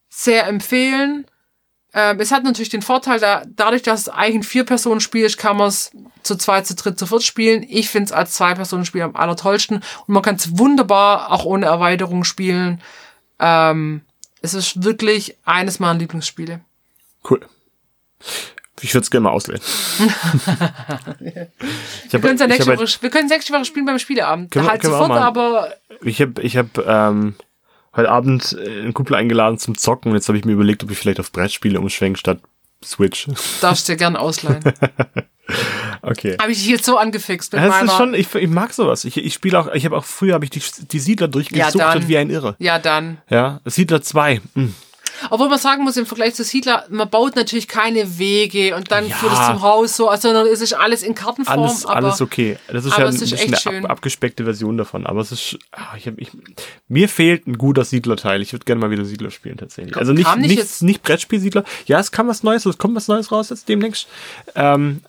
sehr empfehlen. Ähm, es hat natürlich den Vorteil, da, dadurch, dass es eigentlich ein Vier-Personen-Spiel ist, kann man es zu zweit, zu dritt, zu viert spielen. Ich finde es als Zwei-Personen-Spiel am allertollsten. Und man kann es wunderbar auch ohne Erweiterung spielen. Ähm, es ist wirklich eines meiner Lieblingsspiele. Cool. Ich würde es gerne mal ausleihen. Wir können es ja ich nächste Woche, wir können nächste Woche spielen beim Spieleabend. Können halt können sofort, aber Ich habe ich hab, ähm, heute Abend äh, einen Kumpel eingeladen zum Zocken und jetzt habe ich mir überlegt, ob ich vielleicht auf Brettspiele umschwenke statt Switch. darfst dir gern ausleihen. Okay. Habe ich dich jetzt so angefixt mit Das meiner... ist schon, ich, ich mag sowas. Ich, ich spiele auch, ich habe auch früher habe ich die, die Siedler durchgesuchtet dann. wie ein Irre. ja, dann. Ja, Siedler 2. Hm. Obwohl man sagen muss, im Vergleich zu Siedler, man baut natürlich keine Wege und dann Ja. führt es zum Haus so, also es ist alles in Kartenform. Alles, aber alles okay. Das ist ja ein bisschen eine ab, abgespeckte Version davon. Aber es ist, ah, ich hab, ich, mir fehlt ein guter Siedlerteil. Ich würde gerne mal wieder Siedler spielen tatsächlich. Also nicht, nicht nicht, nicht Brettspiel-Siedler. Ja, es kam was Neues, es kommt was Neues raus jetzt demnächst. Ähm,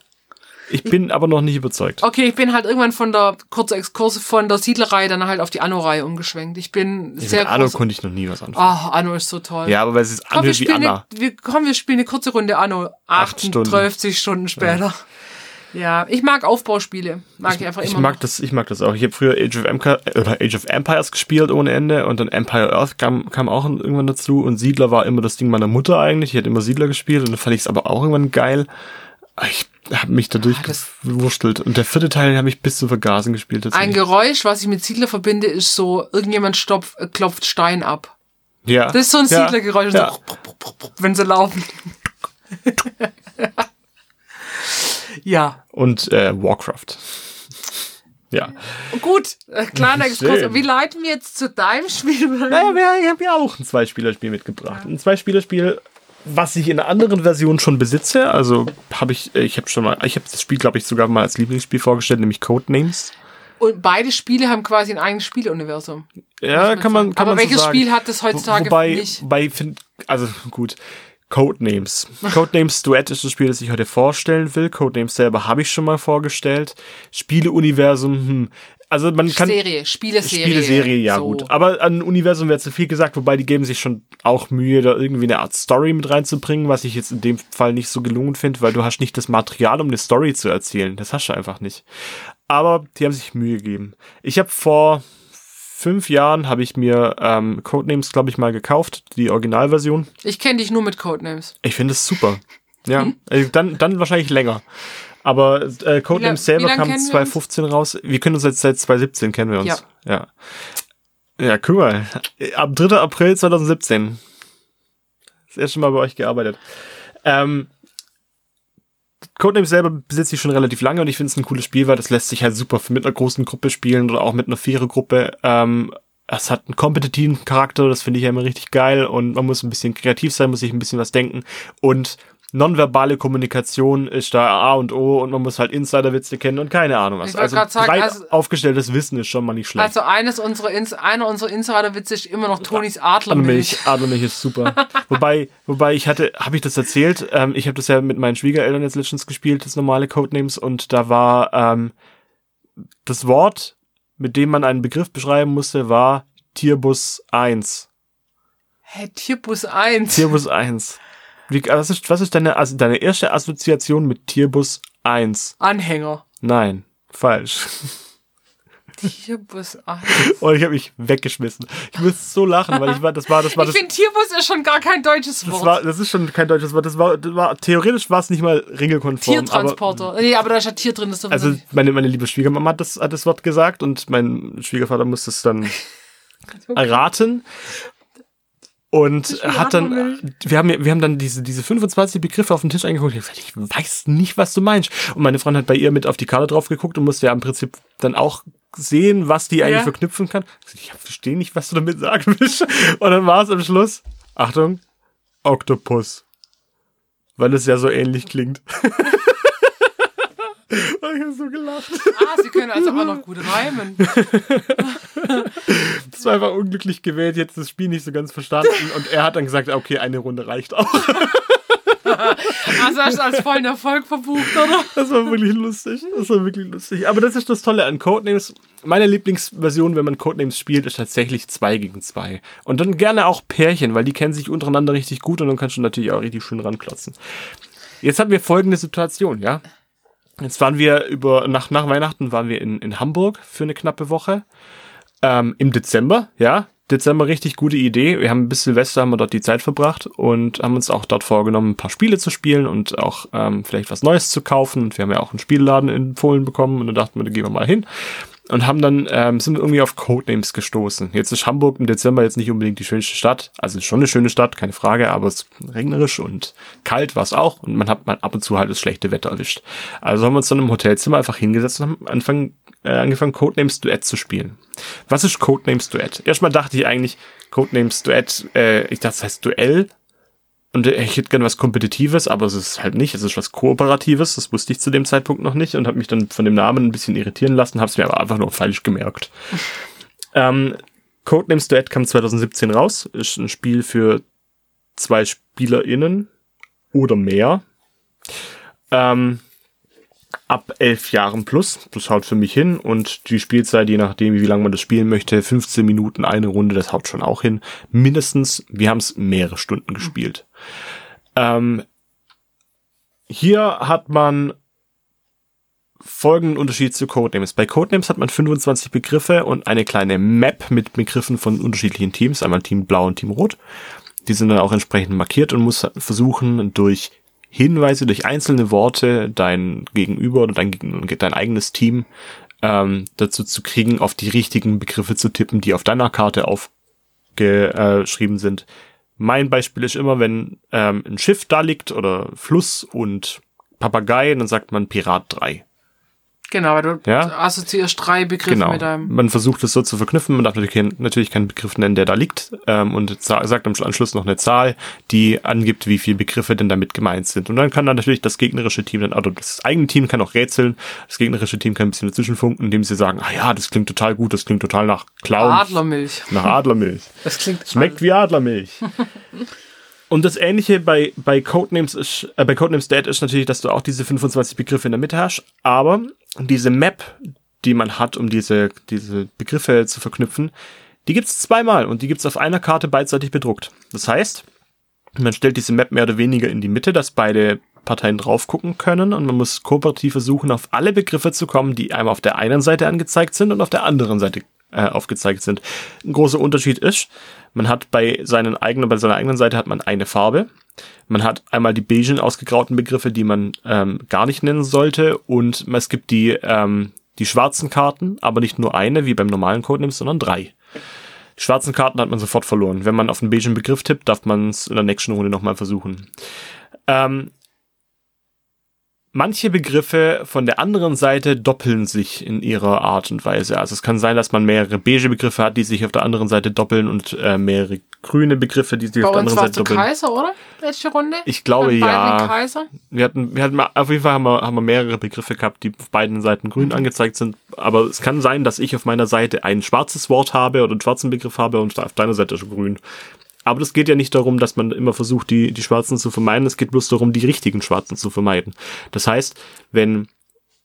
ich bin aber noch nicht überzeugt. Okay, ich bin halt irgendwann von der, kurzer Exkurs von der Siedlerei dann halt auf die Anno-Reihe umgeschwenkt. Ich bin sehr Mit Anno konnte ich noch nie was anfangen. Oh, Anno ist so toll. Ja, aber weil es ist Komm, anhört wie Anna. eine, wir, komm, wir spielen eine kurze Runde Anno. Acht Stunden. 38 Stunden später. Ja. ich mag Aufbauspiele. Mag ich, einfach Ich immer. mag noch. das, ich mag das auch. Ich habe früher Age of, oder Age of Empires gespielt ohne Ende und dann Empire Earth kam, kam auch irgendwann dazu und Siedler war immer das Ding meiner Mutter eigentlich. Ich hätte immer Siedler gespielt und dann fand ich es aber auch irgendwann geil. Ich habe mich dadurch Ah, das- gewurstelt und der vierte Teil habe ich bis zu vergasen gespielt Ein. Geräusch, was ich mit Siedler verbinde, ist so, irgendjemand stopf, äh, klopft Stein ab. ja. Das ist so ein ja, Siedlergeräusch, Ja. so, wenn sie laufen. ja, Und äh, Warcraft. Ja. gut. Äh, kleiner Exkurs. Wie leiten wir jetzt zu deinem Spiel? Naja, wir- ich habe ja auch ein Zwei-Spieler-Spiel mitgebracht. Ein Zwei-Spieler-Spiel, was ich in einer anderen Version schon besitze. Also habe ich, äh, ich habe schon mal, ich habe das Spiel, glaube ich, sogar mal als Lieblingsspiel vorgestellt, nämlich Codenames. Und beide Spiele haben quasi ein eigenes Spieleuniversum. Ja, kann man, kann Aber man so welches sagen. Spiel hat das heutzutage wobei, nicht? Wobei, find, also gut. Codenames. Codenames Duett ist das Spiel, das ich heute vorstellen will. Codenames selber habe ich schon mal vorgestellt. Spieleuniversum, hm. Also man kann. Serie, Spieleserie. Spieleserie, ja so. gut. Aber an Universum wird zu viel gesagt, wobei die geben sich schon auch Mühe, da irgendwie eine Art Story mit reinzubringen, was ich jetzt in dem Fall nicht so gelungen finde, weil du hast nicht das Material, um eine Story zu erzählen. Das hast du einfach nicht. Aber die haben sich Mühe gegeben. Ich habe vor fünf Jahren habe ich mir ähm, Codenames, glaube ich, mal gekauft, die Originalversion. Ich kenne dich nur mit Codenames. Ich finde es super. Ja, also dann, dann wahrscheinlich länger. Aber äh, Codenames selber kam kennen wir uns? 2015 raus. Wir können uns jetzt seit 2017 kennen wir uns. Ja. Ja. Ja, guck mal. Am 3. April 2017. Das erste Mal bei euch gearbeitet. Ähm, Codenames selber besitze ich schon relativ lange und ich finde es ein cooles Spiel, weil das lässt sich halt super mit einer großen Gruppe spielen oder auch mit einer Vierergruppe. Ähm, es hat einen kompetitiven Charakter, das finde ich ja immer richtig geil und man muss ein bisschen kreativ sein, muss sich ein bisschen was denken und nonverbale Kommunikation ist da A und O und man muss halt Insiderwitze kennen und keine Ahnung was. Also sagen, breit also- aufgestelltes Wissen ist schon mal nicht schlecht. Also eines unserer Ins einer unserer Insider-Witze ist immer noch Tonis Adlermilch. Adlermilch, Adlermilch ist super. wobei, wobei ich hatte, habe ich das erzählt? Ähm, ich habe das ja mit meinen Schwiegereltern jetzt letztens gespielt, das normale Codenames, und da war ähm, das Wort, mit dem man einen Begriff beschreiben musste, war Tierbus 1. Hä, Tierbus 1. Tierbus 1. Wie, was ist, was ist deine, also deine erste Assoziation mit Tierbus 1? Anhänger. Nein, falsch. Tierbus 1. Und ich habe mich weggeschmissen. Ich musste so lachen, weil ich war, das war, das war Ich das. finde, Tierbus ist schon gar kein deutsches Das Wort. war, das ist schon kein deutsches Wort. Das war, das war theoretisch war es nicht mal regelkonform. Tiertransporter. nee, aber da ist ja Tier drin. Das ist Aber, also meine, meine liebe Schwiegermama hat das, hat das Wort gesagt und mein Schwiegervater musste es dann erraten. Und hat dann, wir haben, wir haben dann diese, diese 25 Begriffe auf den Tisch eingeguckt. Ich, gesagt, ich weiß nicht, was du meinst. Und meine Freundin hat bei ihr mit auf die Karte drauf geguckt und musste ja im Prinzip dann auch sehen, was die eigentlich Ja. verknüpfen kann. Ich verstehe nicht, was du damit sagen willst. Und dann war es am Schluss, Achtung, Oktopus. Weil es ja so ähnlich klingt. Ich habe so gelacht. ah, sie können also auch noch gut reimen. Das war einfach unglücklich gewählt, jetzt das Spiel nicht so ganz verstanden. Und er hat dann gesagt, okay, eine Runde reicht auch. Also hast du als vollen Erfolg verbucht, oder? Das war wirklich lustig. Das war wirklich lustig. Aber das ist das Tolle an Codenames. Meine Lieblingsversion, wenn man Codenames spielt, ist tatsächlich 2 gegen 2. Und dann gerne auch Pärchen, weil die kennen sich untereinander richtig gut und dann kannst du natürlich auch richtig schön ranklotzen. Jetzt haben wir folgende Situation, ja. Jetzt waren wir über, nach, nach Weihnachten waren wir in, in Hamburg für eine knappe Woche. Ähm, Im Dezember, ja. Dezember richtig gute Idee. Wir haben bis Silvester haben wir dort die Zeit verbracht und haben uns auch dort vorgenommen, ein paar Spiele zu spielen und auch ähm, vielleicht was Neues zu kaufen. Und wir haben ja auch einen Spielladen empfohlen bekommen und da dachten wir, da gehen wir mal hin. Und haben dann, ähm, sind irgendwie auf Codenames gestoßen. Jetzt ist Hamburg im Dezember jetzt nicht unbedingt die schönste Stadt. Also schon eine schöne Stadt, keine Frage, aber es ist regnerisch und kalt war es auch. Und man hat mal ab und zu halt das schlechte Wetter erwischt. Also haben wir uns dann im Hotelzimmer einfach hingesetzt und haben angefangen, äh, angefangen Codenames Duett zu spielen. Was ist Codenames Duett? Erstmal dachte ich eigentlich, Codenames Duett, äh, ich dachte, das heißt Duell. Und äh, ich hätte gerne was Kompetitives, aber es ist halt nicht. Es ist was Kooperatives. Das wusste ich zu dem Zeitpunkt noch nicht und habe mich dann von dem Namen ein bisschen irritieren lassen, habe es mir aber einfach nur falsch gemerkt. ähm, Codenames Duett kam 2017 raus. Ist ein Spiel für zwei SpielerInnen oder mehr. Ähm, ab elf Jahren plus. Das haut für mich hin. Und die Spielzeit, je nachdem, wie lange man das spielen möchte, 15 Minuten, eine Runde, das haut schon auch hin. Mindestens, wir haben es mehrere Stunden gespielt. Ähm, hier hat man folgenden Unterschied zu Codenames. Bei Codenames hat man 25 Begriffe und eine kleine Map mit Begriffen von unterschiedlichen Teams, einmal Team Blau und Team Rot. Die sind dann auch entsprechend markiert und muss versuchen, durch Hinweise, durch einzelne Worte dein Gegenüber oder dein, dein eigenes Team ähm, dazu zu kriegen, auf die richtigen Begriffe zu tippen, die auf deiner Karte aufgeschrieben sind. Mein Beispiel ist immer, wenn ähm, ein Schiff da liegt oder Fluss und Papagei, dann sagt man Pirat 3. Genau, weil du Ja? assoziierst drei Begriffe Genau. mit einem. Man versucht es so zu verknüpfen. Man darf natürlich, kein- natürlich keinen Begriff nennen, der da liegt. Ähm, und sa- sagt am Anschluss noch eine Zahl, die angibt, wie viele Begriffe denn damit gemeint sind. Und dann kann dann natürlich das gegnerische Team dann, also das eigene Team kann auch rätseln. Das gegnerische Team kann ein bisschen dazwischen funken, indem sie sagen, ah ja, das klingt total gut, das klingt total nach Clown. Adlermilch. Nach Adlermilch. Das klingt Schmeckt wie Adlermilch. Und das ähnliche bei, bei Codenames ist, äh, bei Codenames Dead ist natürlich, dass du auch diese 25 Begriffe in der Mitte hast, aber diese Map, die man hat, um diese, diese Begriffe zu verknüpfen, die gibt's zweimal und die gibt's auf einer Karte beidseitig bedruckt. Das heißt, man stellt diese Map mehr oder weniger in die Mitte, dass beide Parteien drauf gucken können und man muss kooperativ versuchen, auf alle Begriffe zu kommen, die einmal auf der einen Seite angezeigt sind und auf der anderen Seite äh, aufgezeigt sind. Ein großer Unterschied ist, man hat bei seinen eigenen, bei seiner eigenen Seite hat man eine Farbe. Man hat einmal die beigen ausgegrauten Begriffe, die man ähm, gar nicht nennen sollte und es gibt die, ähm, die schwarzen Karten, aber nicht nur eine, wie beim normalen Codenames, sondern drei. Die schwarzen Karten hat man sofort verloren. Wenn man auf einen beigen Begriff tippt, darf man es in der nächsten Runde nochmal versuchen. Ähm, manche Begriffe von der anderen Seite doppeln sich in ihrer Art und Weise. Also es kann sein, dass man mehrere beige Begriffe hat, die sich auf der anderen Seite doppeln und äh, mehrere grüne Begriffe, die sich Bei auf der anderen Seite doppeln. Kaiser, oder? Letzte Runde? Ich glaube, ja. Kaiser? Wir hatten, wir hatten auf jeden Fall haben wir, haben wir mehrere Begriffe gehabt, die auf beiden Seiten grün angezeigt sind. Aber es kann sein, dass ich auf meiner Seite ein schwarzes Wort habe oder einen schwarzen Begriff habe und auf deiner Seite schon grün. Aber das geht ja nicht darum, dass man immer versucht, die, die Schwarzen zu vermeiden. Es geht bloß darum, die richtigen Schwarzen zu vermeiden. Das heißt, wenn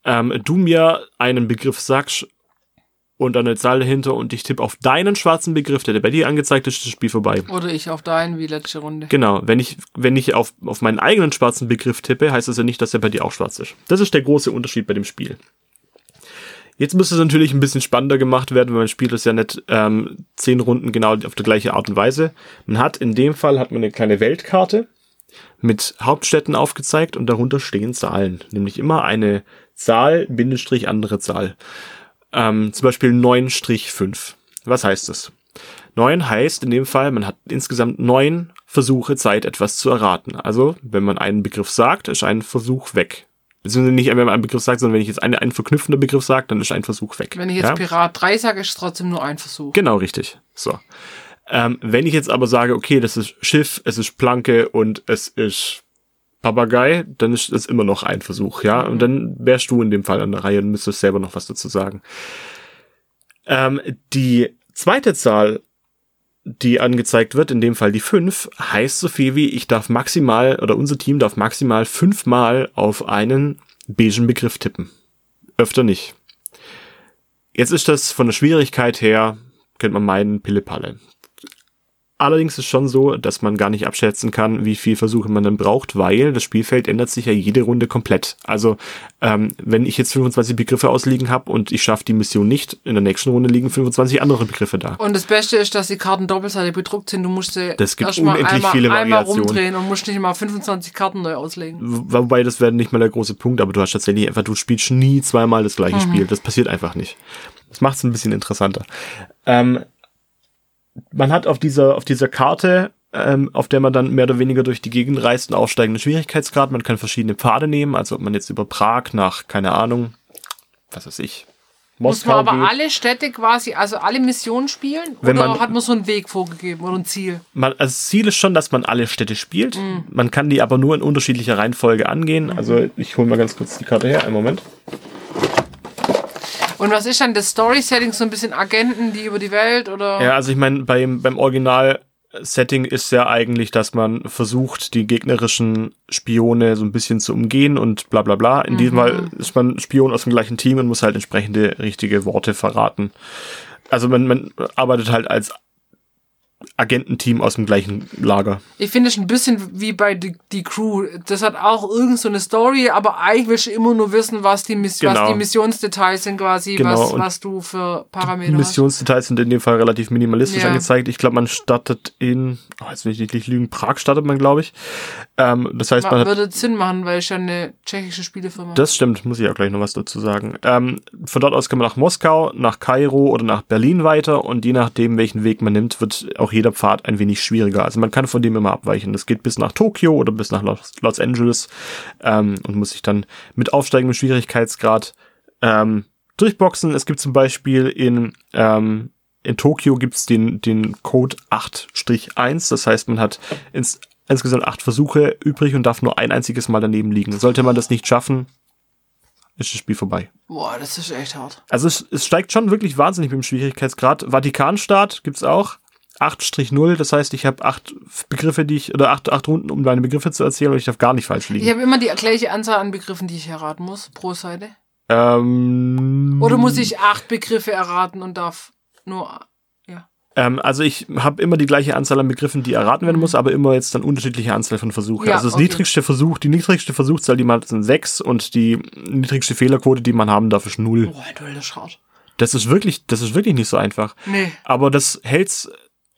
ähm, du mir einen Begriff sagst und eine Zahl dahinter und ich tippe auf deinen schwarzen Begriff, der bei dir angezeigt ist, ist das Spiel vorbei. Oder ich auf deinen wie letzte Runde. Genau, wenn ich, wenn ich auf, auf meinen eigenen schwarzen Begriff tippe, heißt das ja nicht, dass er bei dir auch schwarz ist. Das ist der große Unterschied bei dem Spiel. Jetzt müsste es natürlich ein bisschen spannender gemacht werden, weil man spielt das ja nicht ähm, zehn Runden genau auf die gleiche Art und Weise. Man hat in dem Fall hat man eine kleine Weltkarte mit Hauptstädten aufgezeigt und darunter stehen Zahlen, nämlich immer eine Zahl Bindestrich andere Zahl. Ähm, zum Beispiel 9-5. Was heißt das? 9 heißt in dem Fall, man hat insgesamt neun Versuche Zeit, etwas zu erraten. Also, wenn man einen Begriff sagt, ist ein Versuch weg. Beziehungsweise nicht, wenn man einen Begriff sagt, sondern wenn ich jetzt einen, einen verknüpfender Begriff sage, dann ist ein Versuch weg. Wenn ich jetzt ja? Pirat 3 sage, ist es trotzdem nur ein Versuch. Genau, richtig. So. Ähm, wenn ich jetzt aber sage, okay, das ist Schiff, es ist Planke und es ist Papagei, dann ist das immer noch ein Versuch, ja. Und dann wärst du in dem Fall an der Reihe und müsstest selber noch was dazu sagen. Ähm, die zweite Zahl, die angezeigt wird, in dem Fall die fünf, heißt so viel wie, ich darf maximal, oder unser Team darf maximal fünfmal auf einen beigen Begriff tippen. Öfter nicht. Jetzt ist das von der Schwierigkeit her, könnte man meinen, Pille-Palle. Allerdings ist schon so, dass man gar nicht abschätzen kann, wie viel Versuche man dann braucht, weil das Spielfeld ändert sich ja jede Runde komplett. Also ähm, wenn ich jetzt 25 Begriffe ausliegen habe und ich schaffe die Mission nicht, in der nächsten Runde liegen 25 andere Begriffe da. Und das Beste ist, dass die Karten doppelseitig bedruckt sind. Du musst sie Das gibt erst mal unendlich einmal, viele einmal rumdrehen und musst nicht mal 25 Karten neu auslegen. Wobei das wäre nicht mal der große Punkt, aber du hast tatsächlich einfach, du spielst nie zweimal das gleiche Spiel. Das passiert einfach nicht. Das macht es ein bisschen interessanter. Ähm, man hat auf dieser, auf dieser Karte, ähm, auf der man dann mehr oder weniger durch die Gegend reist, einen aufsteigenden Schwierigkeitsgrad. Man kann verschiedene Pfade nehmen, also ob man jetzt über Prag nach, keine Ahnung, was weiß ich, Muss man Moskau aber geht. alle Städte quasi, also alle Missionen spielen? Wenn oder man- hat man so einen Weg vorgegeben oder ein Ziel? man, also das Ziel ist schon, dass man alle Städte spielt. Man kann die aber nur in unterschiedlicher Reihenfolge angehen. Also ich hole mal ganz kurz die Karte her. Einen Moment. Und was ist dann das Story-Setting? So ein bisschen Agenten, die über die Welt oder? Ja, also ich meine, beim, beim Original-Setting ist ja eigentlich, dass man versucht, die gegnerischen Spione so ein bisschen zu umgehen und bla bla bla. In diesem Fall ist man Spion aus dem gleichen Team und muss halt entsprechende richtige Worte verraten. Also man, man arbeitet halt als Agententeam aus dem gleichen Lager. Ich finde es ein bisschen wie bei die, die Crew. Das hat auch irgend so eine Story, aber eigentlich willst du immer nur wissen, was die, Miss Genau. was die Missionsdetails sind quasi, Genau, was, was du für Parameter hast. Missionsdetails sind in dem Fall relativ minimalistisch Ja. angezeigt. Ich glaube, man startet in, oh, jetzt will ich nicht lügen, Prag startet man, glaube ich. Ähm, das heißt, man Ma- hat Würde Sinn machen, weil es ja eine tschechische Spielefirma Das stimmt, muss ich auch gleich noch was dazu sagen. Ähm, von dort aus kann man nach Moskau, nach Kairo oder nach Berlin weiter und je nachdem, welchen Weg man nimmt, wird auch jeder Pfad ein wenig schwieriger. Also man kann von dem immer abweichen. Das geht bis nach Tokio oder bis nach Los, Los Angeles ähm, und muss sich dann mit aufsteigendem Schwierigkeitsgrad ähm, durchboxen. Es gibt zum Beispiel in, ähm, in Tokio gibt's den, den Code 8-1. Das heißt, man hat ins, insgesamt acht Versuche übrig und darf nur ein einziges Mal daneben liegen. Sollte man das nicht schaffen, ist das Spiel vorbei. Boah, das ist echt hart. Also es, es steigt schon wirklich wahnsinnig mit dem Schwierigkeitsgrad. Vatikanstaat gibt's auch. 8-0, das heißt, ich habe acht Begriffe, die ich, oder acht, acht Runden, um meine Begriffe zu erzählen und ich darf gar nicht falsch liegen. Ich habe immer die gleiche Anzahl an Begriffen, die ich erraten muss, pro Seite. Ähm, Oder muss ich acht Begriffe erraten und darf nur, ja. ähm, also ich habe immer die gleiche Anzahl an Begriffen, die erraten werden muss, aber immer jetzt dann unterschiedliche Anzahl von Versuchen. Ja, also das okay. niedrigste Versuch, die niedrigste Versuchszahl, die man hat, sind sechs und die niedrigste Fehlerquote, die man haben darf, ist null. Boah, du, ist hart. Das ist wirklich, das ist wirklich nicht so einfach. Nee. Aber das hält's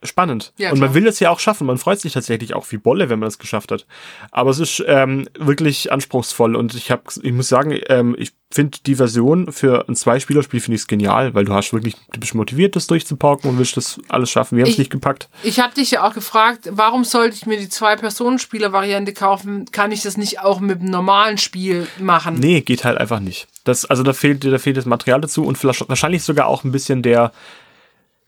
spannend. Ja, und man will es ja auch schaffen. Man freut sich tatsächlich auch wie Bolle, wenn man es geschafft hat. Aber es ist ähm, wirklich anspruchsvoll. Und ich habe, ich muss sagen, ähm, ich finde die Version für ein Zweispielerspiel finde ich genial, weil du hast wirklich, du bist motiviert, das durchzupacken und willst das alles schaffen. Wir haben es Ich- nicht gepackt. Ich habe dich ja auch gefragt, warum sollte ich mir die Zwei-Personen-Spieler-Variante kaufen? Kann ich das nicht auch mit dem normalen Spiel machen? Nee, geht halt einfach nicht. Das, also da fehlt, da fehlt das Material dazu und vielleicht, wahrscheinlich sogar auch ein bisschen der,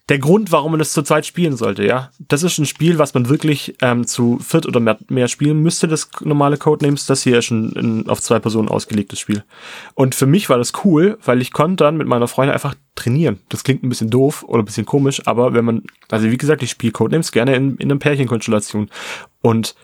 der Grund, warum man das zu zweit spielen sollte, ja. Das ist ein Spiel, was man wirklich ähm, zu viert oder mehr, mehr spielen müsste, das normale Codenames. Das hier ist ein, ein auf zwei Personen ausgelegtes Spiel. Und für mich war das cool, weil ich konnte dann mit meiner Freundin einfach trainieren. Das klingt ein bisschen doof oder ein bisschen komisch, aber wenn man, also wie gesagt, ich spiele Codenames gerne in, in einer Pärchenkonstellation. Und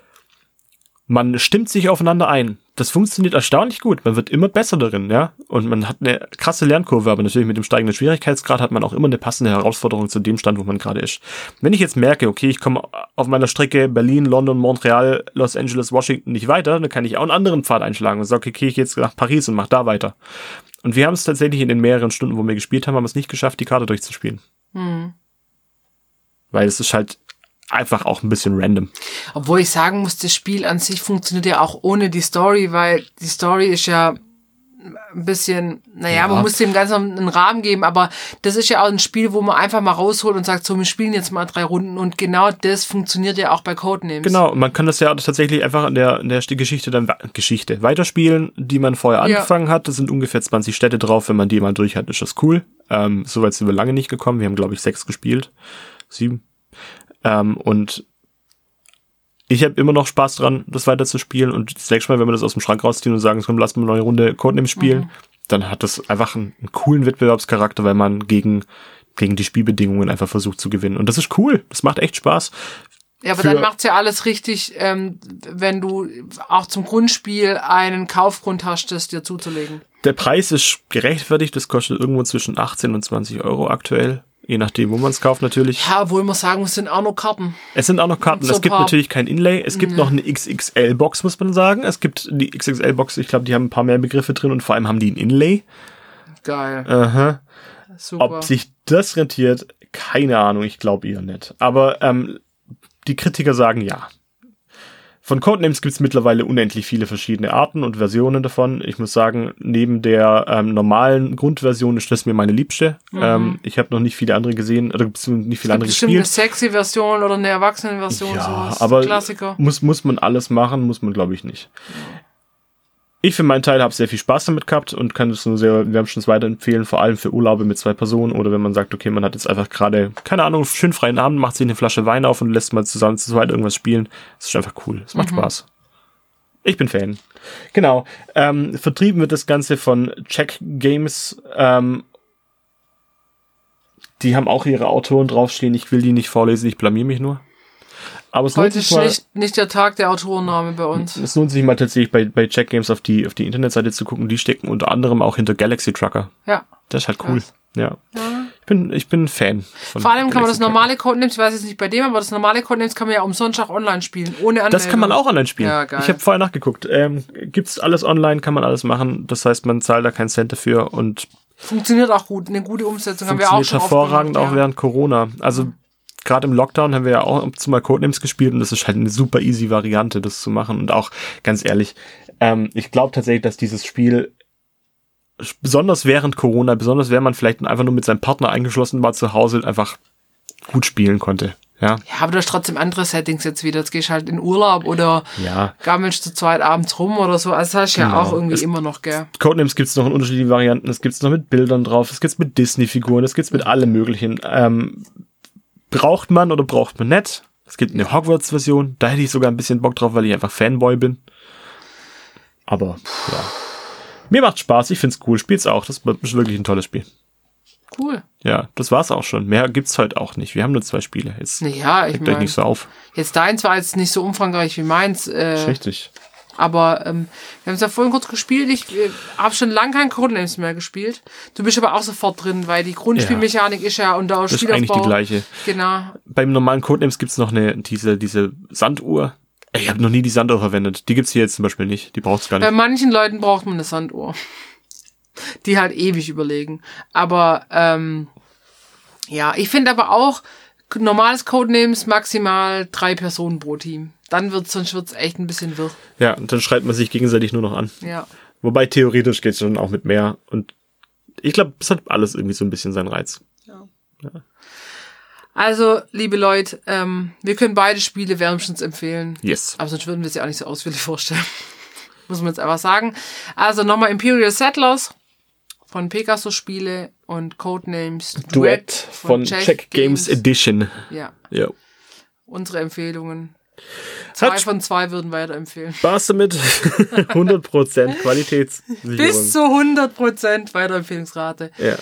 man stimmt sich aufeinander ein. Das funktioniert erstaunlich gut. Man wird immer besser darin, ja. Und man hat eine krasse Lernkurve, aber natürlich mit dem steigenden Schwierigkeitsgrad hat man auch immer eine passende Herausforderung zu dem Stand, wo man gerade ist. Wenn ich jetzt merke, okay, ich komme auf meiner Strecke Berlin, London, Montreal, Los Angeles, Washington nicht weiter, dann kann ich auch einen anderen Pfad einschlagen und sage, okay, ich gehe jetzt nach Paris und mach da weiter. Und wir haben es tatsächlich in den mehreren Stunden, wo wir gespielt haben, haben wir es nicht geschafft, die Karte durchzuspielen. Weil es ist halt einfach auch ein bisschen random. Obwohl ich sagen muss, das Spiel an sich funktioniert ja auch ohne die Story, weil die Story ist ja ein bisschen, naja, Ja. man muss dem Ganzen einen Rahmen geben, aber das ist ja auch ein Spiel, wo man einfach mal rausholt und sagt, so, wir spielen jetzt mal drei Runden und genau das funktioniert ja auch bei Codenames. Genau, man kann das ja tatsächlich einfach in der, in der Geschichte dann Geschichte weiterspielen, die man vorher Ja. angefangen hat. Das sind ungefähr 20 Städte drauf. Wenn man die mal durch hat, ist das cool. Ähm, so weit sind wir lange nicht gekommen. Wir haben, glaube ich, sechs gespielt. Sieben. Ähm, und ich habe immer noch Spaß dran, das weiter zu spielen. Und das nächste Mal, wenn wir das aus dem Schrank rausziehen und sagen, komm, lass mal eine neue Runde Codenames spielen, dann hat das einfach einen, einen coolen Wettbewerbscharakter, weil man gegen, gegen die Spielbedingungen einfach versucht zu gewinnen. Und das ist cool. Das macht echt Spaß. Ja, aber für- dann macht's ja alles richtig, ähm, wenn du auch zum Grundspiel einen Kaufgrund hast, das dir zuzulegen. Der Preis ist gerechtfertigt, das kostet irgendwo zwischen 18 und 20 Euro aktuell. Je nachdem, wo man es kauft natürlich. Ja, obwohl man sagen es sind auch noch Karten. Es sind auch noch Karten. So es gibt natürlich kein Inlay. Es gibt noch eine XXL-Box, muss man sagen. Es gibt die XXL-Box, ich glaube, die haben ein paar mehr Begriffe drin und vor allem haben die ein Inlay. Geil. Aha. Super. Ob sich das rentiert, keine Ahnung, ich glaube eher nicht. Aber ähm, die Kritiker sagen ja. Von Codenames gibt es mittlerweile unendlich viele verschiedene Arten und Versionen davon. Ich muss sagen, neben der ähm, normalen Grundversion ist das mir meine liebste. Ähm, ich habe noch nicht viele andere gesehen oder beziehungsweise nicht viele andere Bestimmt eine gespielt. sexy Version oder eine erwachsene Version, Ja, sowas. aber Klassiker. muss muss man alles machen, muss man glaube ich nicht. Ich für meinen Teil habe sehr viel Spaß damit gehabt und kann es nur sehr wärmstens weiterempfehlen, vor allem für Urlaube mit zwei Personen oder wenn man sagt, okay, man hat jetzt einfach gerade, keine Ahnung, schön freien Abend, macht sich eine Flasche Wein auf und lässt mal zusammen zu zweit irgendwas spielen. Das ist einfach cool. Es macht Spaß. Ich bin Fan. Genau. Ähm, vertrieben wird das Ganze von Check Games. Ähm, die haben auch ihre Autoren draufstehen. Ich will die nicht vorlesen, ich blamier mich nur. Aber es lohnt Heute sich ist mal. nicht, nicht der Tag der Autorenname bei uns. Es lohnt sich mal tatsächlich bei, bei Check Games auf die, auf die Internetseite zu gucken. Die stecken unter anderem auch hinter Galaxy Trucker. Ja. Das ist halt cool. Krass. Ja. Ich bin, ich bin ein Fan. Von Vor allem kann man das normale Codenames, ich weiß jetzt nicht bei dem, aber das normale Codenames kann man ja umsonst auch online spielen, ohne Anmeldung. Das kann man auch online spielen. Ja, geil. Ich habe vorher nachgeguckt. Ähm, gibt's alles online, kann man alles machen. Das heißt, man zahlt da keinen Cent dafür und Funktioniert auch gut, eine gute Umsetzung haben wir auch schon hervorragend gemacht, auch ja. während Corona. Also gerade im Lockdown haben wir ja auch zu mal Codenames gespielt und das ist halt eine super easy Variante, das zu machen. Und auch ganz ehrlich, ähm, ich glaube tatsächlich, dass dieses Spiel besonders während Corona, besonders wenn man vielleicht einfach nur mit seinem Partner eingeschlossen war zu Hause, einfach gut spielen konnte. Ja. Ja, aber du hast trotzdem andere Settings jetzt wieder. Jetzt gehst du halt in Urlaub oder Ja. gammelst zu zweit abends rum oder so. Also das hast du ja Genau. auch irgendwie Es- immer noch, gell? Codenames gibt's noch in unterschiedlichen Varianten. Es gibt's noch mit Bildern drauf. Es gibt's mit Disney-Figuren. Es gibt's mit allem möglichen. Ähm, braucht man oder braucht man nicht? Es gibt eine Hogwarts-Version. Da hätte ich sogar ein bisschen Bock drauf, weil ich einfach Fanboy bin. Aber, ja. Mir macht Spaß. Ich find's cool. Spiel's auch. Das ist wirklich ein tolles Spiel. Cool. Ja, das war's auch schon. Mehr gibt's heute auch nicht. Wir haben nur zwei Spiele. Jetzt Naja, ich regt euch nicht so auf. jetzt deins war jetzt nicht so umfangreich wie meins. Äh, Richtig. Aber ähm, wir haben es ja vorhin kurz gespielt. Ich äh, habe schon lange kein Codenames mehr gespielt. Du bist aber auch sofort drin, weil die Grundspielmechanik ist ja unter Das ist Spielaufbau. eigentlich die gleiche. Genau. Beim normalen Codenames gibt's noch eine, diese, diese Sanduhr. Ich habe noch nie die Sanduhr verwendet. Die gibt's hier jetzt zum Beispiel nicht. Die braucht's gar nicht. Bei manchen Leuten braucht man eine Sanduhr. Die halt ewig überlegen. Aber ähm, ja, ich finde aber auch, normales Codenames maximal drei Personen pro Team. Dann wird's, sonst wird's echt ein bisschen wirr. Ja, und dann schreibt man sich gegenseitig nur noch an. Ja. Wobei theoretisch geht's schon auch mit mehr. Und ich glaube, es hat alles irgendwie so ein bisschen seinen Reiz. Also, liebe Leute, ähm, wir können beide Spiele wärmstens empfehlen. Yes. Aber sonst würden wir sie auch nicht so ausführlich vorstellen. Muss man jetzt einfach sagen. Also nochmal Imperial Settlers von Pegasus Spiele und Codenames Duett von Check Games Edition. Ja, Ja. unsere Empfehlungen. Zwei Hat von zwei würden weiterempfehlen. Spaß damit. 100% Qualitätssicherung. Bis zu 100% Weiterempfehlungsrate. ja.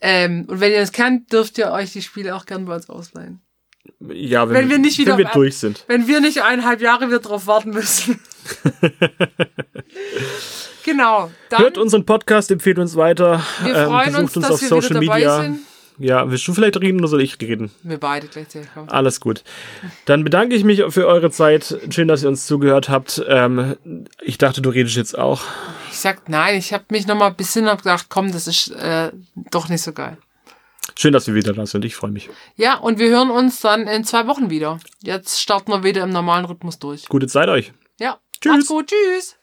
Ähm, und wenn ihr das kennt, dürft ihr euch die Spiele auch gern bei uns ausleihen. ja, wenn, Wenn wir nicht wieder wir durch sind. Wenn wir nicht eineinhalb Jahre wieder drauf warten müssen. genau. Hört unseren Podcast, empfehlt uns weiter. wir ähm, freuen besucht uns, uns dass auf wir Social wieder dabei Media. sind. Ja, willst du vielleicht reden oder soll ich reden? Wir beide gleichzeitig. komm. Alles gut. Dann bedanke ich mich für eure Zeit. Schön, dass ihr uns zugehört habt. Ähm, ich dachte, du redest jetzt auch. Ich sag nein, ich habe mich noch mal ein bisschen gedacht, komm, das ist äh, doch nicht so geil. Schön, dass wir wieder da sind. Ich freue mich. Ja, und wir hören uns dann in zwei Wochen wieder. Jetzt starten wir wieder im normalen Rhythmus durch. Gute Zeit euch. Ja, Tschüss. Macht's gut. Tschüss.